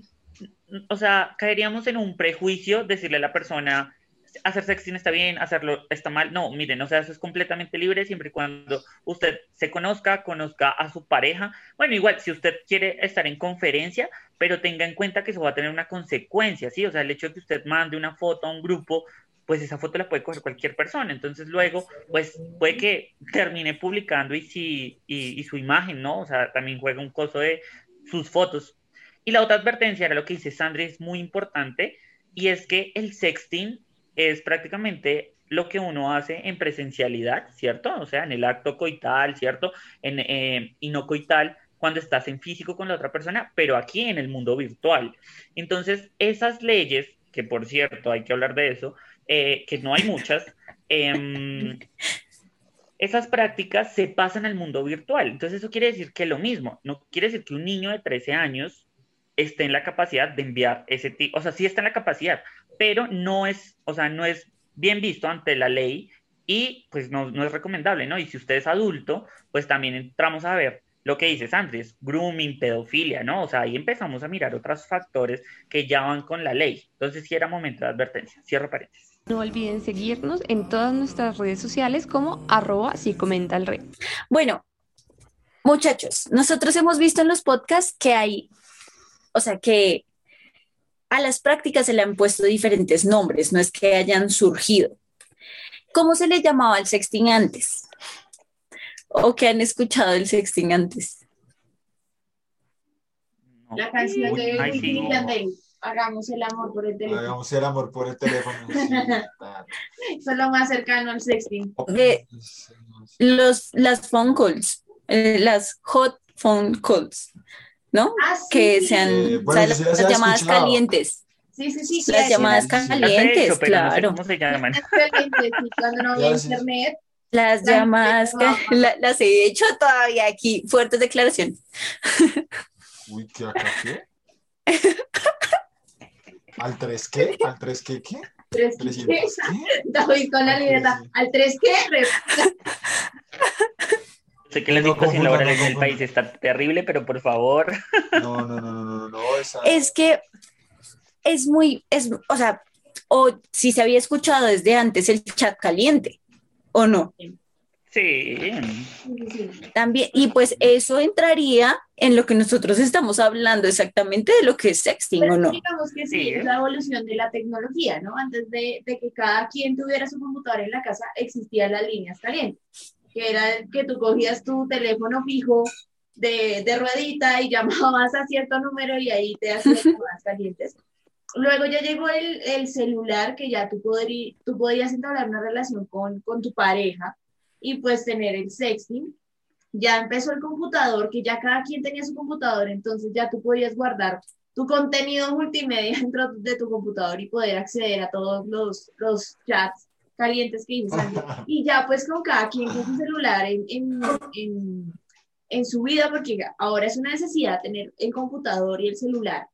o sea, caeríamos en un prejuicio decirle a la persona, hacer sexting está bien, hacerlo está mal. No, miren, o sea, eso es completamente libre siempre y cuando usted se conozca, conozca a su pareja. Bueno, igual, si usted quiere estar en conferencia, pero tenga en cuenta que eso va a tener una consecuencia, ¿sí? O sea, el hecho de que usted mande una foto a un grupo, pues esa foto la puede coger cualquier persona. Entonces luego, pues puede que termine publicando y, si, y, su imagen, ¿no? O sea, también juega un coso de sus fotos. Y la otra advertencia era lo que dice Sandra, es muy importante, y es que el sexting es prácticamente lo que uno hace en presencialidad, ¿cierto? O sea, en el acto coital, ¿cierto? En, eh, y no coital cuando estás en físico con la otra persona, pero aquí en el mundo virtual. Entonces, esas leyes, que por cierto, hay que hablar de eso, eh, que no hay muchas, eh, esas prácticas se pasan al mundo virtual. Entonces, eso quiere decir que lo mismo, no quiere decir que un niño de 13 años esté en la capacidad de enviar ese tipo, o sea, sí está en la capacidad, pero no es, o sea, no es bien visto ante la ley y pues no, no, es recomendable, ¿no? Y si usted es adulto, pues también entramos a ver lo que dices antes, grooming, pedofilia, ¿no? O sea, ahí empezamos a mirar otros factores que ya van con la ley. Entonces sí era momento de advertencia. Cierro paréntesis. No olviden seguirnos en todas nuestras redes sociales como arroba si comenta el rey. Bueno, muchachos, nosotros hemos visto en los podcasts que hay, o sea, que a las prácticas se le han puesto diferentes nombres, no es que hayan surgido. ¿Cómo se le llamaba el sexting antes? ¿O que han escuchado el sexting antes? La canción de Wisin y. Hagamos el amor por el teléfono. Hagamos el amor por el teléfono. Sí, (laughs) Eso es lo más cercano al sexting. Eh, los, las phone calls, eh, las hot phone calls. ¿no? Ah, sí. Que sean Eh, o bueno, sea, yo las, las llamadas escuchado. calientes. Sí, sí, sí. Las sí, llamadas calientes, hecho, pero no sé claro. cómo se llaman. Calientes, sí, cuando no había internet. Las llamadas, que la- las he hecho todavía aquí. Fuertes declaraciones. Uy, ¿qué acá qué? ¿Al 3 qué? ¿Al 3 qué qué? Tres 300 qué. qué? (laughs) David con la libreta. Al tres qué. Re- Sé que la situación laboral en el país está terrible, pero por favor. No, no, no, no, no, no, esa... Es que es muy, es, o sea, o si se había escuchado desde antes el chat caliente, o no. Sí. Sí, sí. También, y pues eso entraría en lo que nosotros estamos hablando exactamente de lo que es sexting, Pero ¿o no? digamos que sí, Sí, es la evolución de la tecnología, ¿no? Antes de, de que cada quien tuviera su computadora en la casa, existían las líneas calientes, que era el que tú cogías tu teléfono fijo de, de ruedita y (laughs) llamabas a cierto número y ahí te hacían (laughs) llamadas calientes. Luego ya llegó el, el celular, que ya tú, podrí- tú podías entablar una relación con, con tu pareja y pues tener el sexting. Ya empezó el computador, que ya cada quien tenía su computador, entonces ya tú podías guardar tu contenido multimedia (laughs) dentro de tu computador y poder acceder a todos los, los chats calientes que dices. (laughs) Y ya pues con cada quien con su celular en, en, en, en su vida, porque ahora es una necesidad tener el computador y el celular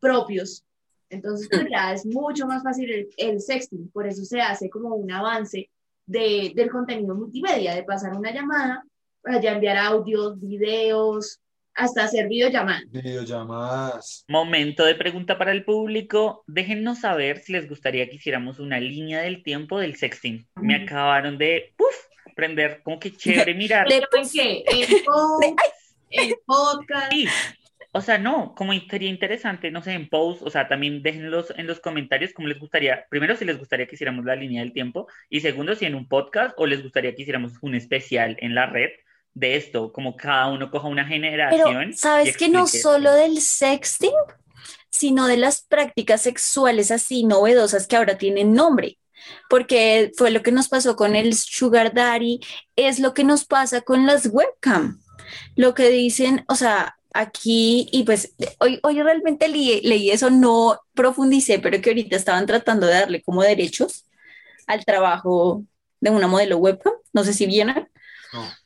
propios. Entonces pues ya es mucho más fácil el, el sexting, por eso se hace como un avance de, del contenido multimedia, de pasar una llamada para ya enviar audios, videos, hasta hacer videollamadas. Videollamadas. Momento de pregunta para el público. Déjennos saber si les gustaría que hiciéramos una línea del tiempo del sexting. Me acabaron de ¡puf! prender, como que chévere (laughs) mirar. De- ¿En qué? ¿En post? ¿En podcast? Sí. O sea, no, como sería interesante, no sé, en post, o sea, también déjenlos en los comentarios cómo les gustaría, primero si les gustaría que hiciéramos la línea del tiempo y segundo si en un podcast o les gustaría que hiciéramos un especial en la red de esto, como cada uno coja una Pero, generación. y ¿sabes que no solo esto. del sexting, sino de las prácticas sexuales así novedosas que ahora tienen nombre? Porque fue lo que nos pasó con el Sugar Daddy, es lo que nos pasa con las webcam. Lo que dicen, o sea, aquí, y pues hoy, hoy realmente leí, leí eso, no profundicé, pero que ahorita estaban tratando de darle como derechos al trabajo de una modelo webcam, no sé si vieron.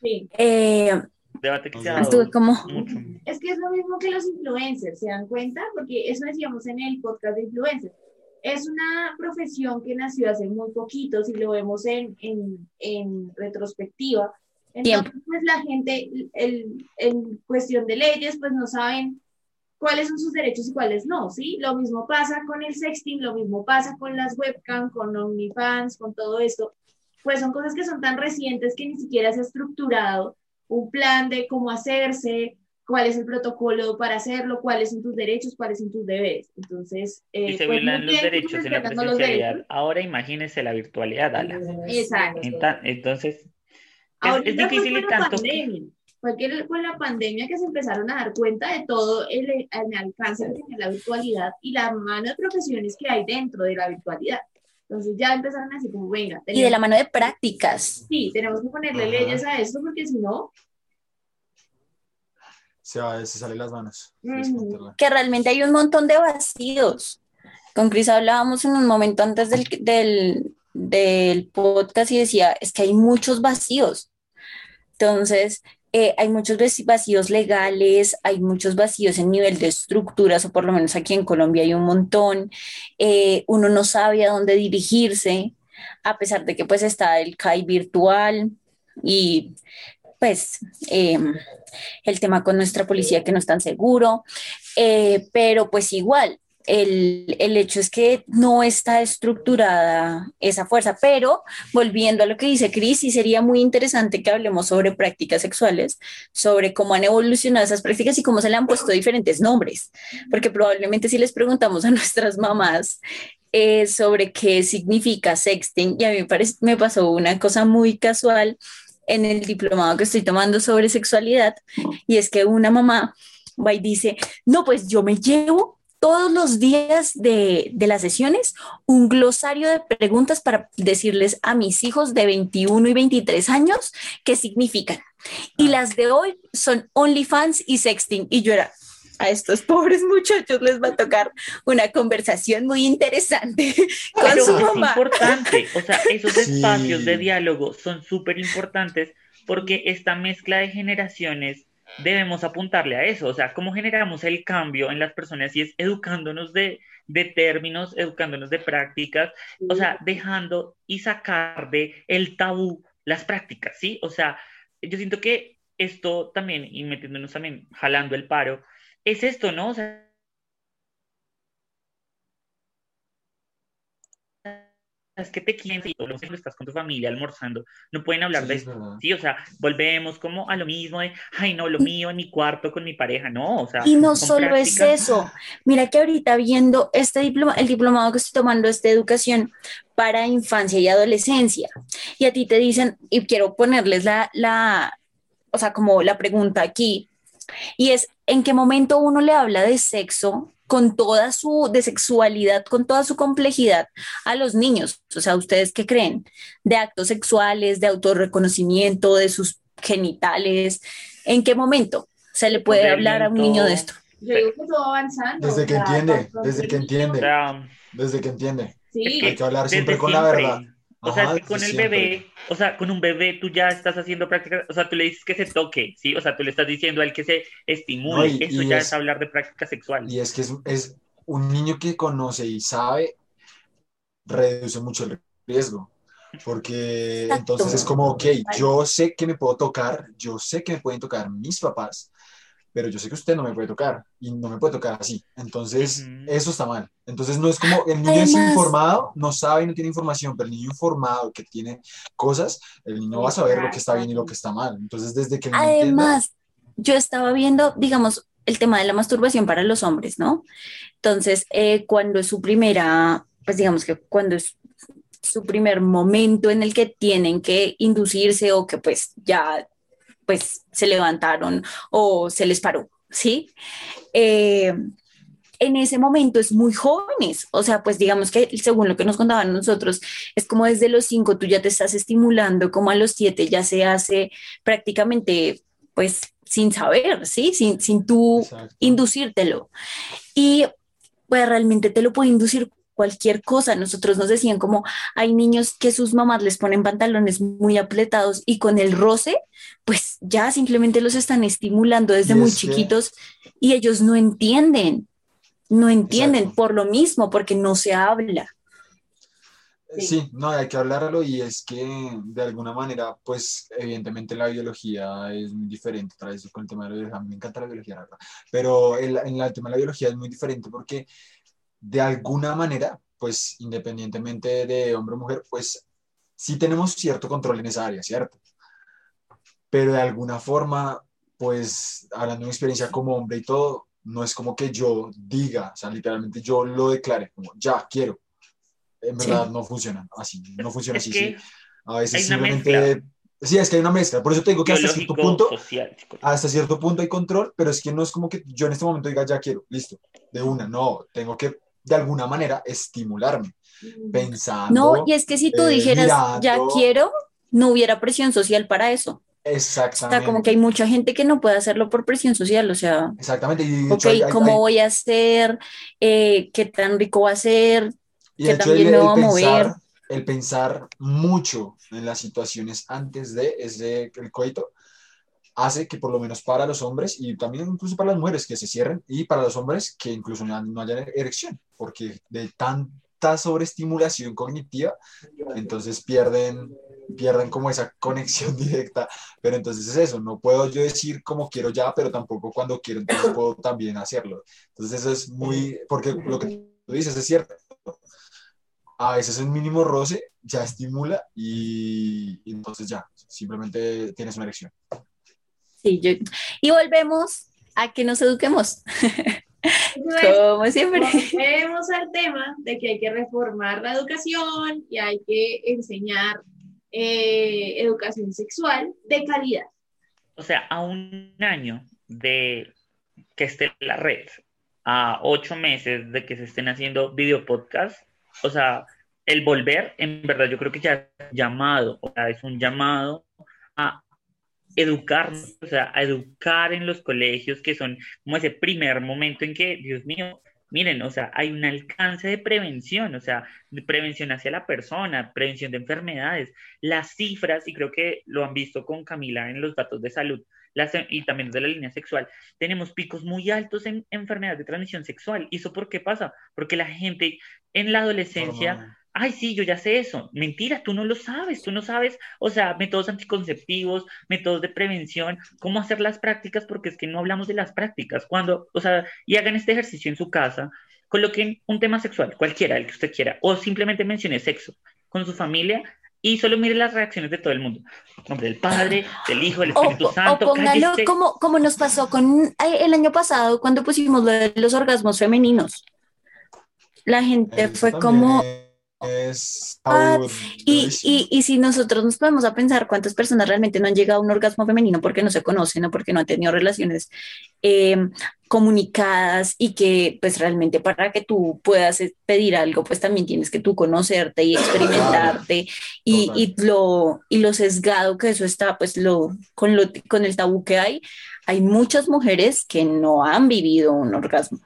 Sí. Eh, Debate que se ha estuve como, mucho. Es que es lo mismo que los influencers, ¿se dan cuenta? Porque eso decíamos en el podcast de influencers. Es una profesión que nació hace muy poquito, si lo vemos en, en, en retrospectiva. Entonces, pues la gente, en cuestión de leyes, pues no saben cuáles son sus derechos y cuáles no, ¿sí? Lo mismo pasa con el sexting, lo mismo pasa con las webcam, con OnlyFans, con todo esto. Pues son cosas que son tan recientes que ni siquiera se ha estructurado un plan de cómo hacerse, cuál es el protocolo para hacerlo, cuáles son tus derechos, cuáles son tus deberes. Entonces, Y eh, se pues, violan los derechos en la presencialidad. Ahora imagínese la virtualidad, Ala. Exacto. Entonces, es, Ahorita es difícil con y la tanto. pandemia. Fue que con la pandemia que se empezaron a dar cuenta de todo el, el alcance que tiene la virtualidad y la mano de profesiones que hay dentro de la virtualidad. Entonces ya empezaron así como, venga, y de la tenemos, mano de prácticas. sí, tenemos que ponerle Ajá. leyes a esto porque si no, Se, va, se salen las manos. Ujú. Descontarla. que realmente hay un montón de vacíos. Con Cris hablábamos en un momento antes del, del, del podcast y decía, es que hay muchos vacíos. Entonces, eh, hay muchos vacíos legales, hay muchos vacíos en nivel de estructuras, o por lo menos aquí en Colombia hay un montón. Eh, uno no sabe a dónde dirigirse, a pesar de que pues está el CAI virtual y pues em, el tema con nuestra policía que no es tan seguro, eh, pero pues igual, el, el hecho es que no está estructurada esa fuerza, pero volviendo a lo que dice Cris, sí sería muy interesante que hablemos sobre prácticas sexuales, sobre cómo han evolucionado esas prácticas y cómo se le han puesto diferentes nombres, porque probablemente si les preguntamos a nuestras mamás eh, sobre qué significa sexting, y a mí me, me pasó una cosa muy casual en el diplomado que estoy tomando sobre sexualidad, y es que una mamá va y dice, no, pues yo me llevo todos los días de, de, las sesiones un glosario de preguntas para decirles a mis hijos de 21 y 23 años qué significan. Y las de hoy son OnlyFans y sexting. Y yo era, a estos pobres muchachos les va a tocar una conversación muy interesante (laughs) con Pero su es importante, o sea, (laughs) esos Sí. espacios de diálogo son súper importantes porque esta mezcla de generaciones debemos apuntarle a eso, o sea, cómo generamos el cambio en las personas y es educándonos de, de términos, educándonos de prácticas, o sea, dejando y sacar de el tabú las prácticas, ¿sí? O sea, yo siento que esto también, y metiéndonos también, jalando el paro, es esto, ¿no? O sea, es que te quieren, y lo estás con tu familia almorzando, no pueden hablar Sí, de es esto. Sí, o sea, volvemos como a lo mismo de, ay, no, lo mío en mi cuarto con mi pareja, no, o sea. Y no solo es prácticas- eso. Mira que ahorita viendo este diploma, el diplomado que estoy tomando es de educación para infancia y adolescencia. Y a ti te dicen, y quiero ponerles la, la, o sea, como la pregunta aquí, y es, ¿en qué momento uno le habla de sexo con toda su, de sexualidad, con toda su complejidad a los niños? O sea, ¿ustedes qué creen? De actos sexuales, de autorreconocimiento, de sus genitales. ¿En qué momento se le puede hablar a un niño de esto? yo digo que todo avanzando. Desde que entiende, desde que entiende, desde que entiende. Sí, Hay que hablar siempre con la verdad. O sea, Ajá, es que con el siempre. bebé, o sea, con un bebé tú ya estás haciendo prácticas, o sea, tú le dices que se toque, ¿sí? O sea, tú le estás diciendo a él que se estimule. No, y- Eso y ya es- es, hablar de práctica sexual. Y es que es, es un niño que conoce y sabe, reduce mucho el riesgo. Porque Exacto. entonces es como, ok, yo sé que me puedo tocar, yo sé que me pueden tocar mis papás, pero yo sé que usted no me puede tocar y no me puede tocar así. Entonces, Ujú. eso está mal. Entonces, no es como el niño es Además- informado, no sabe y no tiene información, pero el niño informado que tiene cosas, el niño va a saber lo que está bien y lo que está mal. Entonces, desde que entienda- Además, yo estaba viendo, digamos, el tema de la masturbación para los hombres, ¿no? Entonces, eh, cuando es su primera, pues digamos que cuando es su primer momento en el que tienen que inducirse o que pues ya pues se levantaron o se les paró, ¿sí? Eh, en ese momento es muy jóvenes, o sea, pues digamos que según lo que nos contaban nosotros, es como desde los cinco tú ya te estás estimulando, como a los siete ya se hace prácticamente pues sin saber, ¿sí? Sin, sin tú Exacto. inducírtelo. Y pues realmente te lo puede inducir cualquier cosa. Nosotros nos decían como hay niños que sus mamás les ponen pantalones muy apretados y con el roce, pues ya simplemente los están estimulando desde muy chiquitos y ellos no entienden, no entienden Exacto. por lo mismo, porque no se habla. Sí. Sí, no, hay que hablarlo y es que de alguna manera, pues evidentemente la biología es muy diferente, otra vez con el tema de la biología, a mí me encanta la biología, la verdad, pero el, en el tema de la biología es muy diferente porque de alguna manera, pues independientemente de hombre o mujer, pues sí tenemos cierto control en esa área, ¿cierto? Pero de alguna forma, pues hablando de mi experiencia como hombre y todo, no es como que yo diga, o sea, literalmente yo lo declare, como ya quiero. En Sí. verdad no funciona así, no funciona Es así. sí. A veces simplemente... Sí, es que hay una mezcla, por eso te digo que hasta cierto punto social, hasta cierto punto hay control, pero es que no es como que yo en este momento diga, ya quiero, listo, de una, no, tengo que de alguna manera estimularme, pensando. No, y es que si tú eh, dijeras ya quiero, no hubiera presión social para eso. O Exactamente. sea, como que hay mucha gente que no puede hacerlo por presión social, o sea, Exactamente. Y ok, hecho, hay- hay- ¿cómo hay- voy a hacer? Eh, ¿Qué tan rico va a ser? y hecho también el, me va a mover. pensar, el pensar mucho en las situaciones antes de ese, el coito hace que por lo menos para los hombres y también incluso para las mujeres que se cierren y para los hombres que incluso no, haya erección, porque de tanta sobreestimulación cognitiva, entonces pierden, pierden como esa conexión (laughs) directa, pero entonces es eso, no puedo yo decir como quiero ya, pero tampoco cuando quiero, entonces puedo también hacerlo. Entonces eso es muy, porque lo que tú dices es cierto, a veces un mínimo roce ya estimula y, y entonces ya, simplemente tienes una erección. Sí, yo- Y volvemos a que nos eduquemos, Entonces, como siempre. volvemos al tema de que hay que reformar la educación y hay que enseñar eh, educación sexual de calidad. O sea, a un año de que esté la red, a ocho meses de que se estén haciendo videopodcasts, o sea, el volver, en verdad, yo creo que ya es llamado, o sea, es un llamado a educar, o sea, educar en los colegios, que son como ese primer momento en que, Dios mío, miren, o sea, hay un alcance de prevención, o sea, prevención hacia la persona, prevención de enfermedades, las cifras, y creo que lo han visto con Camila en los datos de salud, las, y también de la línea sexual, tenemos picos muy altos en enfermedades de transmisión sexual. ¿Y eso por qué pasa? Porque la gente en la adolescencia. Ay, sí, yo ya sé eso. Mentira, tú no lo sabes, tú no sabes, o sea, métodos anticonceptivos, métodos de prevención, cómo hacer las prácticas, porque es que no hablamos de las prácticas. Cuando, o sea, y hagan este ejercicio en su casa, coloquen un tema sexual, cualquiera, el que usted quiera, o simplemente mencione sexo con su familia y solo mire las reacciones de todo el mundo. Nombre del Padre, del Hijo, del O, Espíritu o Santo, póngalo cállese. como, como nos pasó con el año pasado cuando pusimos lo de los orgasmos femeninos. La gente Eso fue también como, Es Ah, y, y, y si nosotros nos podemos a pensar cuántas personas realmente no han llegado a un orgasmo femenino porque no se conocen o porque no han tenido relaciones eh, comunicadas y que pues realmente para que tú puedas eh, pedir algo pues también tienes que tú conocerte y experimentarte y, y lo, y lo sesgado que eso está pues lo con, lo con el tabú que hay, hay muchas mujeres que no han vivido un orgasmo.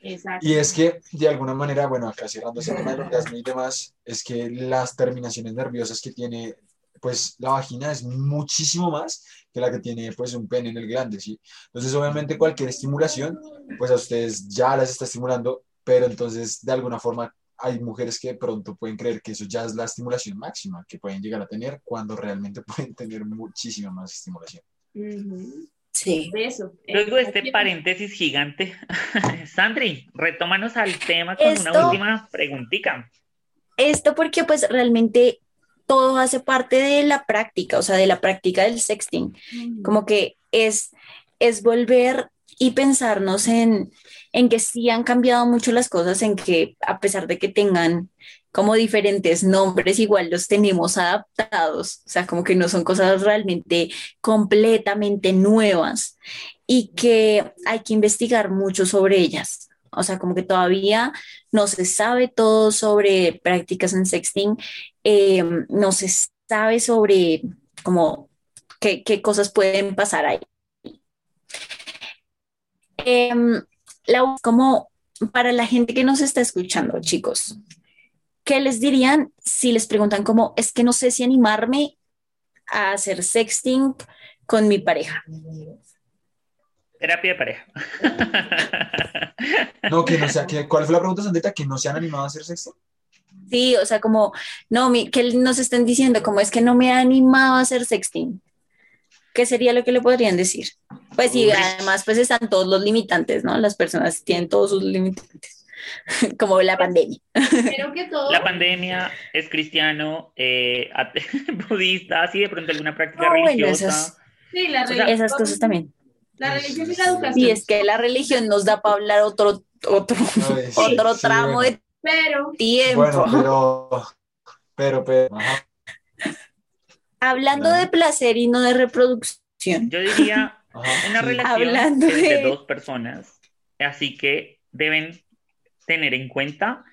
Exacto. Y es que, de alguna manera, bueno, acá cerrando ese tema del orgasmo y demás, es que las terminaciones nerviosas que tiene, pues, la vagina es muchísimo más que la que tiene, pues, un pene en el glande, ¿sí? Entonces, obviamente, cualquier estimulación, pues, a ustedes ya las está estimulando, pero entonces, de alguna forma, hay mujeres que de pronto pueden creer que eso ya es la estimulación máxima que pueden llegar a tener, cuando realmente (laughs) pueden tener muchísima más estimulación. Sí. De eso. Luego de este Aquí- paréntesis gigante, (laughs) Sandri, retómanos al tema con una última preguntita. Esto porque pues realmente todo hace parte de la práctica, o sea, de la práctica del sexting. Como que es, es volver y pensarnos en, en que sí han cambiado mucho las cosas, en que a pesar de que tengan como diferentes nombres, igual los tenemos adaptados, o sea, como que no son cosas realmente completamente nuevas y que hay que investigar mucho sobre ellas. O sea, como que todavía no se sabe todo sobre prácticas en sexting, eh, no se sabe sobre como qué, qué cosas pueden pasar ahí. Em, la, como para la gente que nos está escuchando, chicos, ¿qué les dirían si les preguntan como, es que no sé si animarme a hacer sexting con mi pareja? Terapia de pareja. No, que no sea, que, ¿cuál fue la pregunta, Sandeta? ¿Que no se han animado a hacer sexo? Sí, o sea, como, no, mi, que nos estén diciendo, como es que no me he animado a hacer sexting. ¿Qué sería lo que le podrían decir? Pues sí, Uy. además, pues están todos los limitantes, ¿no? Las personas tienen todos sus limitantes, (laughs) como la pandemia. Creo que (laughs) todo. La pandemia es cristiano, eh, (laughs) budista, así de pronto alguna práctica Ah, bueno, religiosa. esas- Sí, la O sea, religión. Esas cosas también. La religión y la educación. Sí, es que la religión nos da para hablar otro, otro, Ay, sí, otro sí, tramo bueno. de Pero tiempo. Bueno, pero, pero, pero, ajá. Hablando Ajá. de placer y no de reproducción. Yo diría Ajá, una relación Hablando es de de- dos personas, así que deben tener en cuenta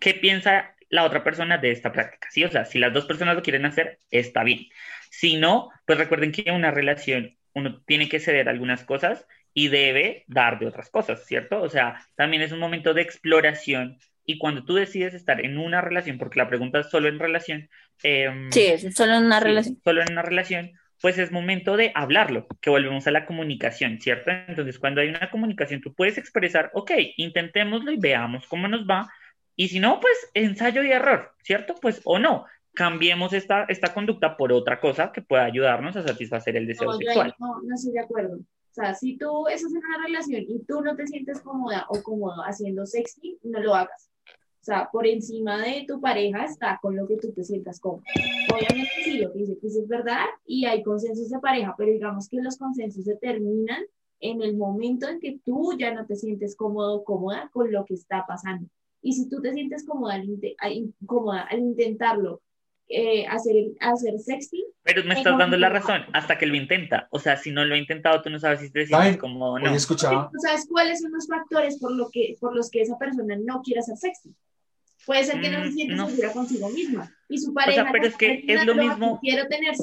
qué piensa la otra persona de esta práctica, ¿sí? O sea, si las dos personas lo quieren hacer, está bien. Si no, pues recuerden que en una relación uno tiene que ceder algunas cosas y debe dar de otras cosas, ¿cierto? O sea, también es un momento de exploración y cuando tú decides estar en una relación, porque la pregunta es solo en relación, em, Sí, es solo en una Sí, relación. Solo en una relación, pues es momento de hablarlo, que volvemos a la comunicación, ¿cierto? Entonces, cuando hay una comunicación, tú puedes expresar, ok, intentémoslo y veamos cómo nos va. Y si no, pues ensayo y error, ¿cierto? Pues o no, cambiemos esta, esta conducta por otra cosa que pueda ayudarnos a satisfacer el deseo no, sexual. no, no estoy de acuerdo. O sea, si tú estás en una relación y tú no te sientes cómoda o cómodo haciendo sexting, no lo hagas. O sea, por encima de tu pareja está con lo que tú te sientas cómodo. Obviamente sí, lo que dice Chris es verdad y hay consensos de pareja, pero digamos que los consensos se terminan en el momento en que tú ya no te sientes cómodo o cómoda con lo que está pasando. Y si tú te sientes cómoda al, inte- al- cómoda al intentarlo, eh, hacer, hacer sexting, Pero me estás dando la razón hasta que lo intenta. O sea, si no lo ha intentado, tú no sabes si te sientes como o no. Escuchaba, ¿Tú sabes cuáles son los factores por, lo que, por los que esa persona no quiere hacer sexting? Puede ser que no se Mm, siente no. segura consigo misma. Y su pareja. pero es que es lo mismo- Quiero tener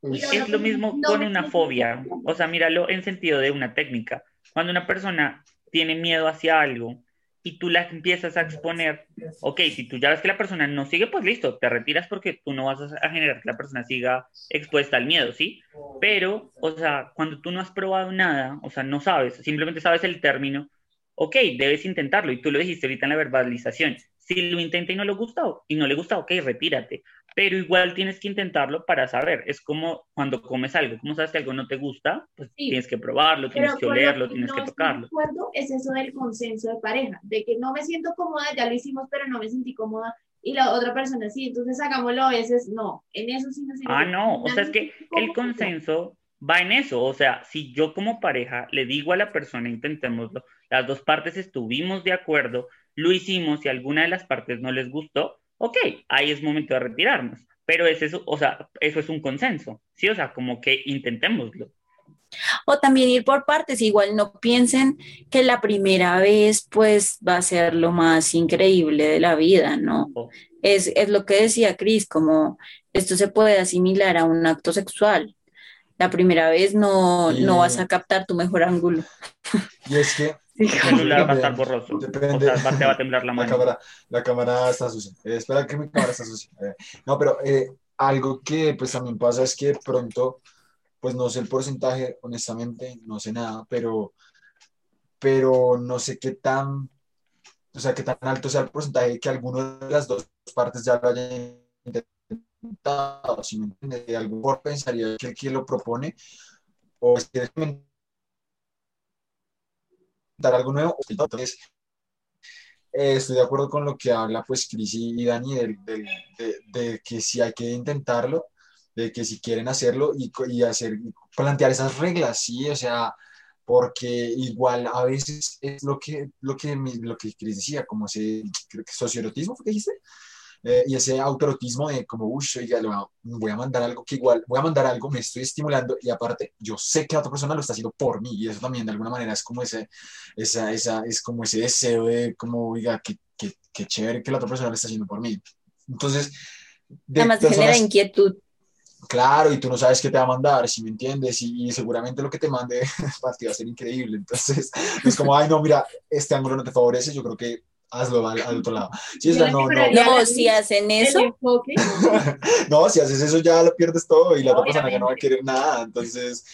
pero Es lo mismo no con una fobia. O sea, míralo en sentido de una técnica. Cuando una persona tiene miedo hacia algo y tú la empiezas a exponer, ok, si tú ya ves que la persona no sigue, pues listo, te retiras porque tú no vas a a generar que la persona siga expuesta al miedo, ¿sí? Pero, o sea, cuando tú no has probado nada, o sea, no sabes, simplemente sabes el término, ok, debes intentarlo. Y tú lo dijiste ahorita en la verbalización. Si lo intenta y no le gusta, y no le gusta, ok, retírate pero igual tienes que intentarlo para saber. Es como cuando comes algo, como sabes que algo no te gusta, pues Sí. tienes que probarlo, tienes Pero que olerlo, tienes no que estoy tocarlo. de acuerdo es eso del consenso de pareja, de que no me siento cómoda, ya lo hicimos, pero no me sentí cómoda. Y la otra persona sí, entonces hagámoslo a veces, no, en eso sí no Ah, no, o sea, es que el consenso va en eso, o sea, si yo como pareja le digo a la persona, intentémoslo, las dos partes estuvimos de acuerdo, lo hicimos y alguna de las partes no les gustó, ok, ahí es momento de retirarnos, pero es eso, o sea, eso es un consenso, ¿sí? O sea, como que intentémoslo. O también ir por partes, igual no piensen que la primera vez pues va a ser lo más increíble de la vida, ¿no? Es, es lo que decía Cris, como esto se puede asimilar a un acto sexual. La primera vez no, no vas a captar tu mejor ángulo. y es que El celular va a estar Depende. borroso, Depende. o sea, va- te va a temblar la cámara, la cámara está sucia. Eh, espera que mi cámara está sucia. Eh, no, pero eh, algo que pues también pasa es que de pronto, pues no sé el porcentaje, honestamente, no sé nada, pero, pero no sé qué tan, o sea, qué tan alto sea el porcentaje que alguno de las dos partes ya lo hayan intentado, si me entiendes, de algún modo pensaría que el que lo propone o es que dar algo nuevo. Entonces, eh, estoy de acuerdo con lo que habla pues Cris y Dani del- del- de, de que si hay que intentarlo, de que si quieren hacerlo y, y hacer, plantear esas reglas, sí, o sea, porque igual a veces es lo que, lo que, lo que Cris decía, como ese, creo que socioerotismo, ¿fue que dijiste? Eh, y ese autoerotismo de como, uy, oiga, voy a- mandar algo que igual, voy a mandar algo, me estoy estimulando y aparte yo sé que la otra persona lo está haciendo por mí y eso también de alguna manera es como ese, esa, esa, es como ese deseo de como, oiga, que, que, que chévere que la otra persona lo está haciendo por mí. Entonces, de Además genera personas- inquietud. Claro, y tú no sabes qué te va a mandar, si me entiendes, y, seguramente lo que te mande (laughs) va a ser increíble. Entonces, es como, ay, no, mira, este ángulo no te favorece, yo creo que hazlo al, otro lado. (laughs) no, no. si hacen eso. (laughs) no, si haces eso ya lo pierdes todo y la otra persona ya no va a querer nada. Entonces,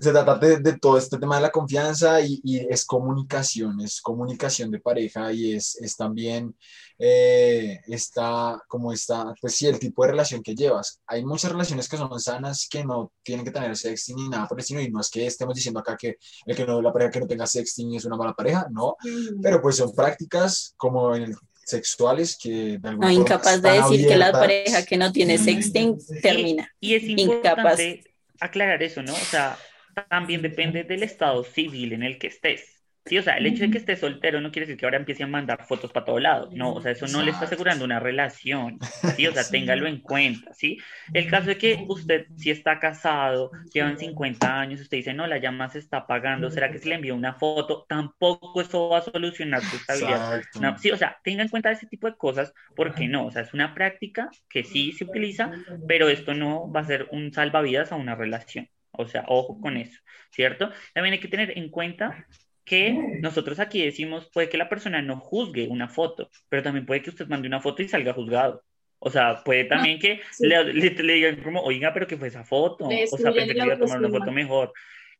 se trata de, todo este tema de la confianza y, es comunicación, es comunicación de pareja y es, es también eh, está como está, pues sí, el tipo de relación que llevas. Hay muchas relaciones que son sanas que no tienen que tener sexting ni nada por el estilo y no es que estemos diciendo acá que el que no, la pareja que no tenga sexting es una mala pareja, no, pero pues son prácticas como en el sexuales que de no, incapaz de decir que la pareja que no tiene sexting termina. Y, es importante incapaz. aclarar eso, ¿no? O sea, también depende del estado civil en el que estés. Sí, o sea, el hecho de que esté soltero no quiere decir que ahora empiece a mandar fotos para todo lado. No, o sea, eso no le está asegurando una relación. Sí, o sea, téngalo en cuenta, ¿sí? El caso de que usted, si está casado, llevan 50 años, usted dice, no, la llama se está pagando, ¿será que se le envió una foto? Tampoco eso va a solucionar su estabilidad. sí, o sea, tenga en cuenta ese tipo de cosas, porque no, o sea, es una práctica que sí se utiliza, pero esto no va a ser un salvavidas a una relación. O sea, ojo con eso, ¿cierto? También hay que tener en cuenta que nosotros aquí decimos, puede que la persona no juzgue una foto, pero también puede que usted mande una foto y salga juzgado. O sea, puede también que le, digan como, oiga, pero ¿qué fue esa foto? O sea, pensé que iba a tomar una foto mejor.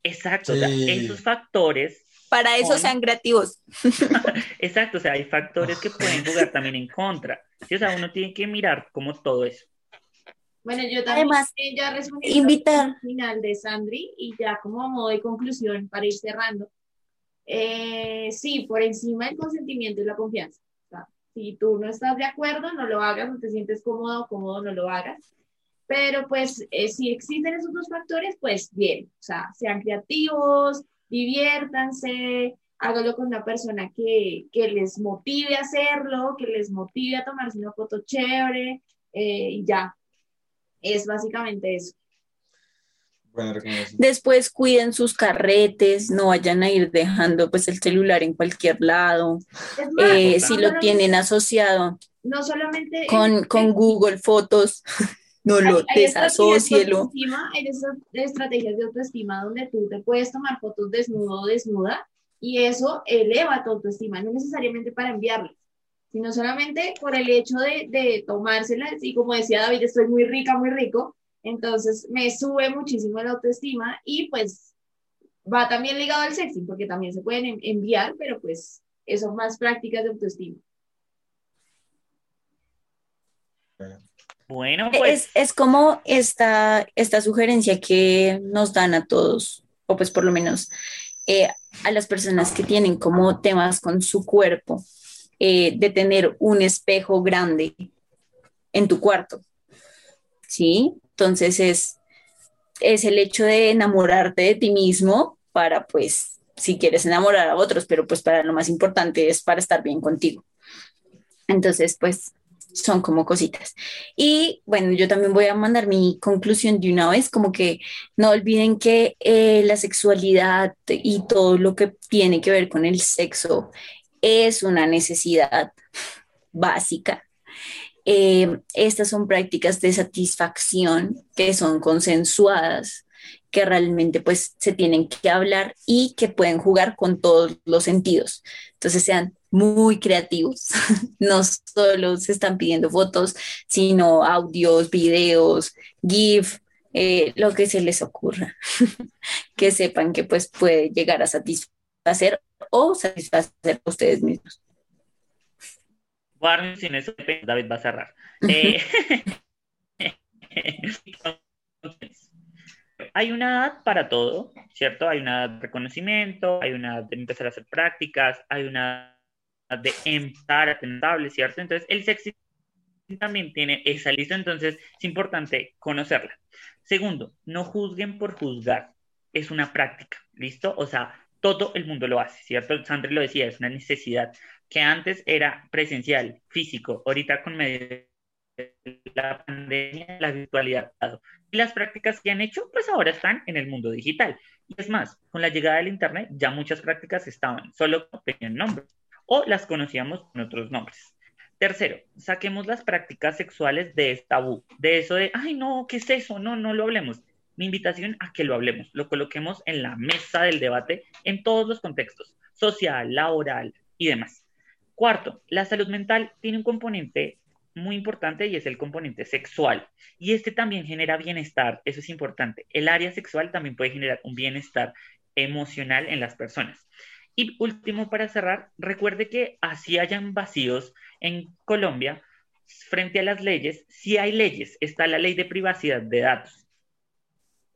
Exacto, o sea, esos factores... Para eso sean creativos. (laughs) Exacto, o sea, hay factores que pueden jugar también en contra. ¿sí? O sea, uno tiene que mirar como todo eso. Bueno, yo también Además, ya respondí invitar. final de Sandri y ya como modo de conclusión para ir cerrando. Eh, sí, por encima del consentimiento y la confianza. si tú no estás de acuerdo, no lo hagas, no te sientes cómodo o cómodo, no lo hagas. Pero pues eh, si existen esos dos factores, pues bien, o sea, sean creativos, diviértanse, hágalo con una persona que, que les motive a hacerlo, que les motive a tomarse una foto chévere eh, y ya. Es básicamente eso. Después cuiden sus carretes, no vayan a ir dejando pues el celular en cualquier lado. Eh, si lo tienen asociado no solamente con, con Google Fotos, (laughs) no lo desasocielo. Hay esas estrategias de autoestima donde tú te puedes tomar fotos desnudo o desnuda y eso eleva tu autoestima, no necesariamente para enviarlas, sino solamente por el hecho de, de tomárselas y como decía David, estoy muy rica, muy rico, entonces me sube muchísimo la autoestima y pues va también ligado al sexting, porque también se pueden enviar, pero pues son más prácticas de autoestima. Bueno, pues. Es, como esta, esta sugerencia que nos dan a todos, o pues por lo menos eh, a las personas que tienen como temas con su cuerpo, eh, de tener un espejo grande en tu cuarto. ¿Sí? Entonces es, es el hecho de enamorarte de ti mismo para, pues, si quieres enamorar a otros, pero pues para lo más importante es para estar bien contigo. Entonces, pues son como cositas. Y bueno, yo también voy a mandar mi conclusión de una vez, como que no olviden que eh, la sexualidad y todo lo que tiene que ver con el sexo es una necesidad básica. Eh, estas son prácticas de satisfacción que son consensuadas, que realmente pues se tienen que hablar y que pueden jugar con todos los sentidos. Entonces sean muy creativos, (laughs) no solo se están pidiendo fotos, sino audios, videos, GIF, eh, lo que se les ocurra, (laughs) que sepan que pues puede llegar a satisfacer o satisfacer a ustedes mismos sin eso David va a cerrar. Eh, (laughs) hay una edad para todo, ¿cierto? Hay una edad de reconocimiento, hay una edad de empezar a hacer prácticas, hay una edad de empezar a tener ¿cierto? Entonces, el sexo también tiene esa lista, entonces es importante conocerla. Segundo, no juzguen por juzgar, es una práctica, ¿listo? O sea, todo el mundo lo hace, ¿cierto? Sandra lo decía, es una necesidad que antes era presencial, físico, ahorita con medio la pandemia, la virtualidad. Y las prácticas que han hecho, pues ahora están en el mundo digital. Y es más, con la llegada del Internet ya muchas prácticas estaban, solo tenían nombres o las conocíamos con otros nombres. Tercero, saquemos las prácticas sexuales de tabú, de eso de, ay, no, ¿qué es eso? No, no lo hablemos. Invitación a que lo hablemos, lo coloquemos en la mesa del debate en todos los contextos, social, laboral y demás. Cuarto, la salud mental tiene un componente muy importante y es el componente sexual. Y este también genera bienestar, eso es importante. El área sexual también puede generar un bienestar emocional en las personas. Y último, para cerrar, recuerde que así hayan vacíos en Colombia, frente a las leyes, si hay leyes, está la ley de privacidad de datos.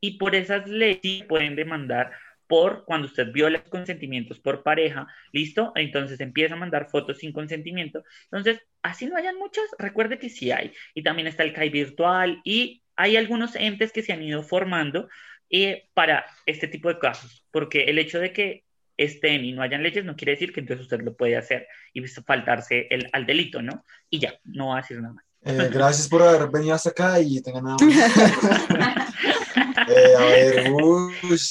Y por esas leyes pueden demandar por cuando usted viola consentimientos por pareja, ¿listo? Entonces empieza a mandar fotos sin consentimiento. Entonces, así no hayan muchas, recuerde que sí hay. Y también está el CAI virtual y hay algunos entes que se han ido formando eh, para este tipo de casos, porque el hecho de que estén y no hayan leyes no quiere decir que entonces usted lo puede hacer y faltarse el, al delito, ¿no? Y ya, no va a decir nada más. Eh, gracias por haber venido hasta acá y tengan nada más. (laughs) Eh, a ver,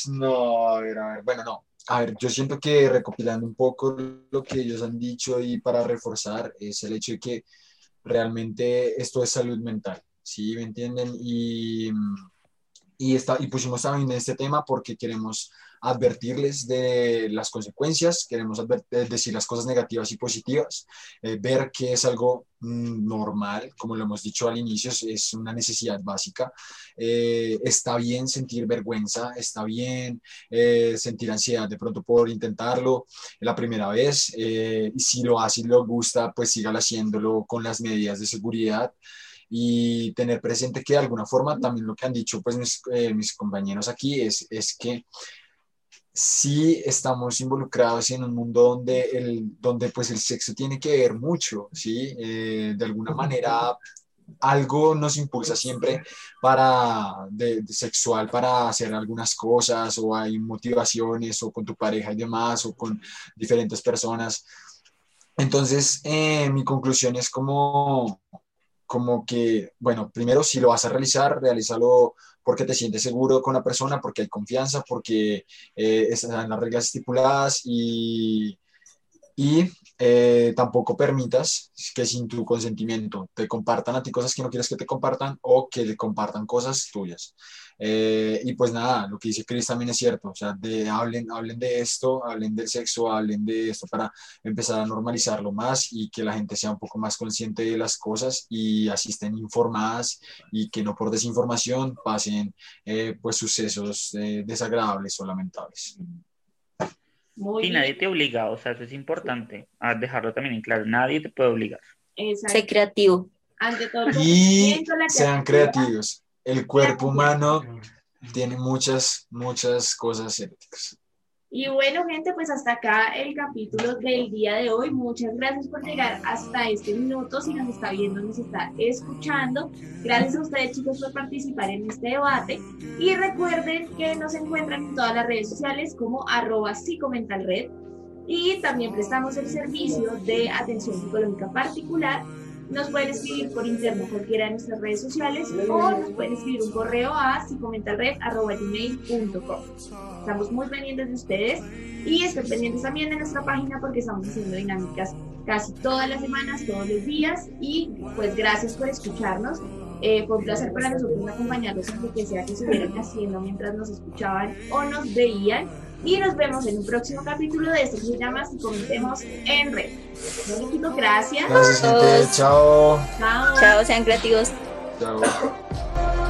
no, a ver, a ver, bueno, no. A ver, yo siento que recopilando un poco lo que ellos han dicho y para reforzar es el hecho de que realmente esto es salud mental, ¿sí? ¿Me entienden? Y, y, está, y pusimos también este tema porque queremos advertirles de las consecuencias, queremos eh, decir las cosas negativas y positivas, eh, ver que es algo mm, normal, como lo hemos dicho al inicio, es, una necesidad básica. Eh, está bien sentir vergüenza, está bien sentir ansiedad de pronto por intentarlo la primera vez, y si lo hace y le gusta, pues siga haciéndolo con las medidas de seguridad y tener presente que de alguna forma también lo que han dicho pues mis, mis compañeros aquí es, es que sí estamos involucrados en un mundo donde, el, donde pues el sexo tiene que ver mucho, ¿sí? Eh, de alguna manera algo nos impulsa siempre para de, sexual para hacer algunas cosas o hay motivaciones o con tu pareja y demás o con diferentes personas. Entonces, eh, mi conclusión es como, como que, bueno, primero si lo vas a realizar, realízalo porque te sientes seguro con la persona, porque hay confianza, porque eh, están las reglas estipuladas y, y eh, tampoco permitas que sin tu consentimiento te compartan a ti cosas que no quieres que te compartan o que le compartan cosas tuyas. Eh, y pues nada, lo que dice Chris también es cierto, o sea, de, hablen, hablen de esto, hablen del sexo, hablen de esto para empezar a normalizarlo más y que la gente sea un poco más consciente de las cosas y así estén informadas y que no por desinformación pasen eh, pues sucesos eh, desagradables o lamentables. y nadie te obliga, o sea, eso es importante a dejarlo también en claro, nadie te puede obligar. Sé creativo. Ante todo, y sean creativos el cuerpo humano tiene muchas, muchas cosas éticas. Y bueno, gente, pues hasta acá el capítulo del día de hoy. Muchas gracias por llegar hasta este minuto. Si nos está viendo, nos está escuchando. Gracias a ustedes, chicos, por participar en este debate. Y recuerden que nos encuentran en todas las redes sociales como arroba psicomentalred. Y también prestamos el servicio de atención psicológica particular nos pueden escribir por interno cualquiera de nuestras redes sociales o nos pueden escribir un correo a psicomentalred.com. Estamos muy pendientes de ustedes y estén pendientes también de nuestra página porque estamos haciendo dinámicas casi todas las semanas, todos los días y pues gracias por escucharnos. Eh, fue un placer para nosotros acompañarlos en lo que sea que estuvieran haciendo mientras nos escuchaban o nos veían y nos vemos en un próximo capítulo de esto que se llama Si Comentemos en Red. Bueno, gracias. Gracias, gente. Chao. Chao. Chao, sean creativos. Chao.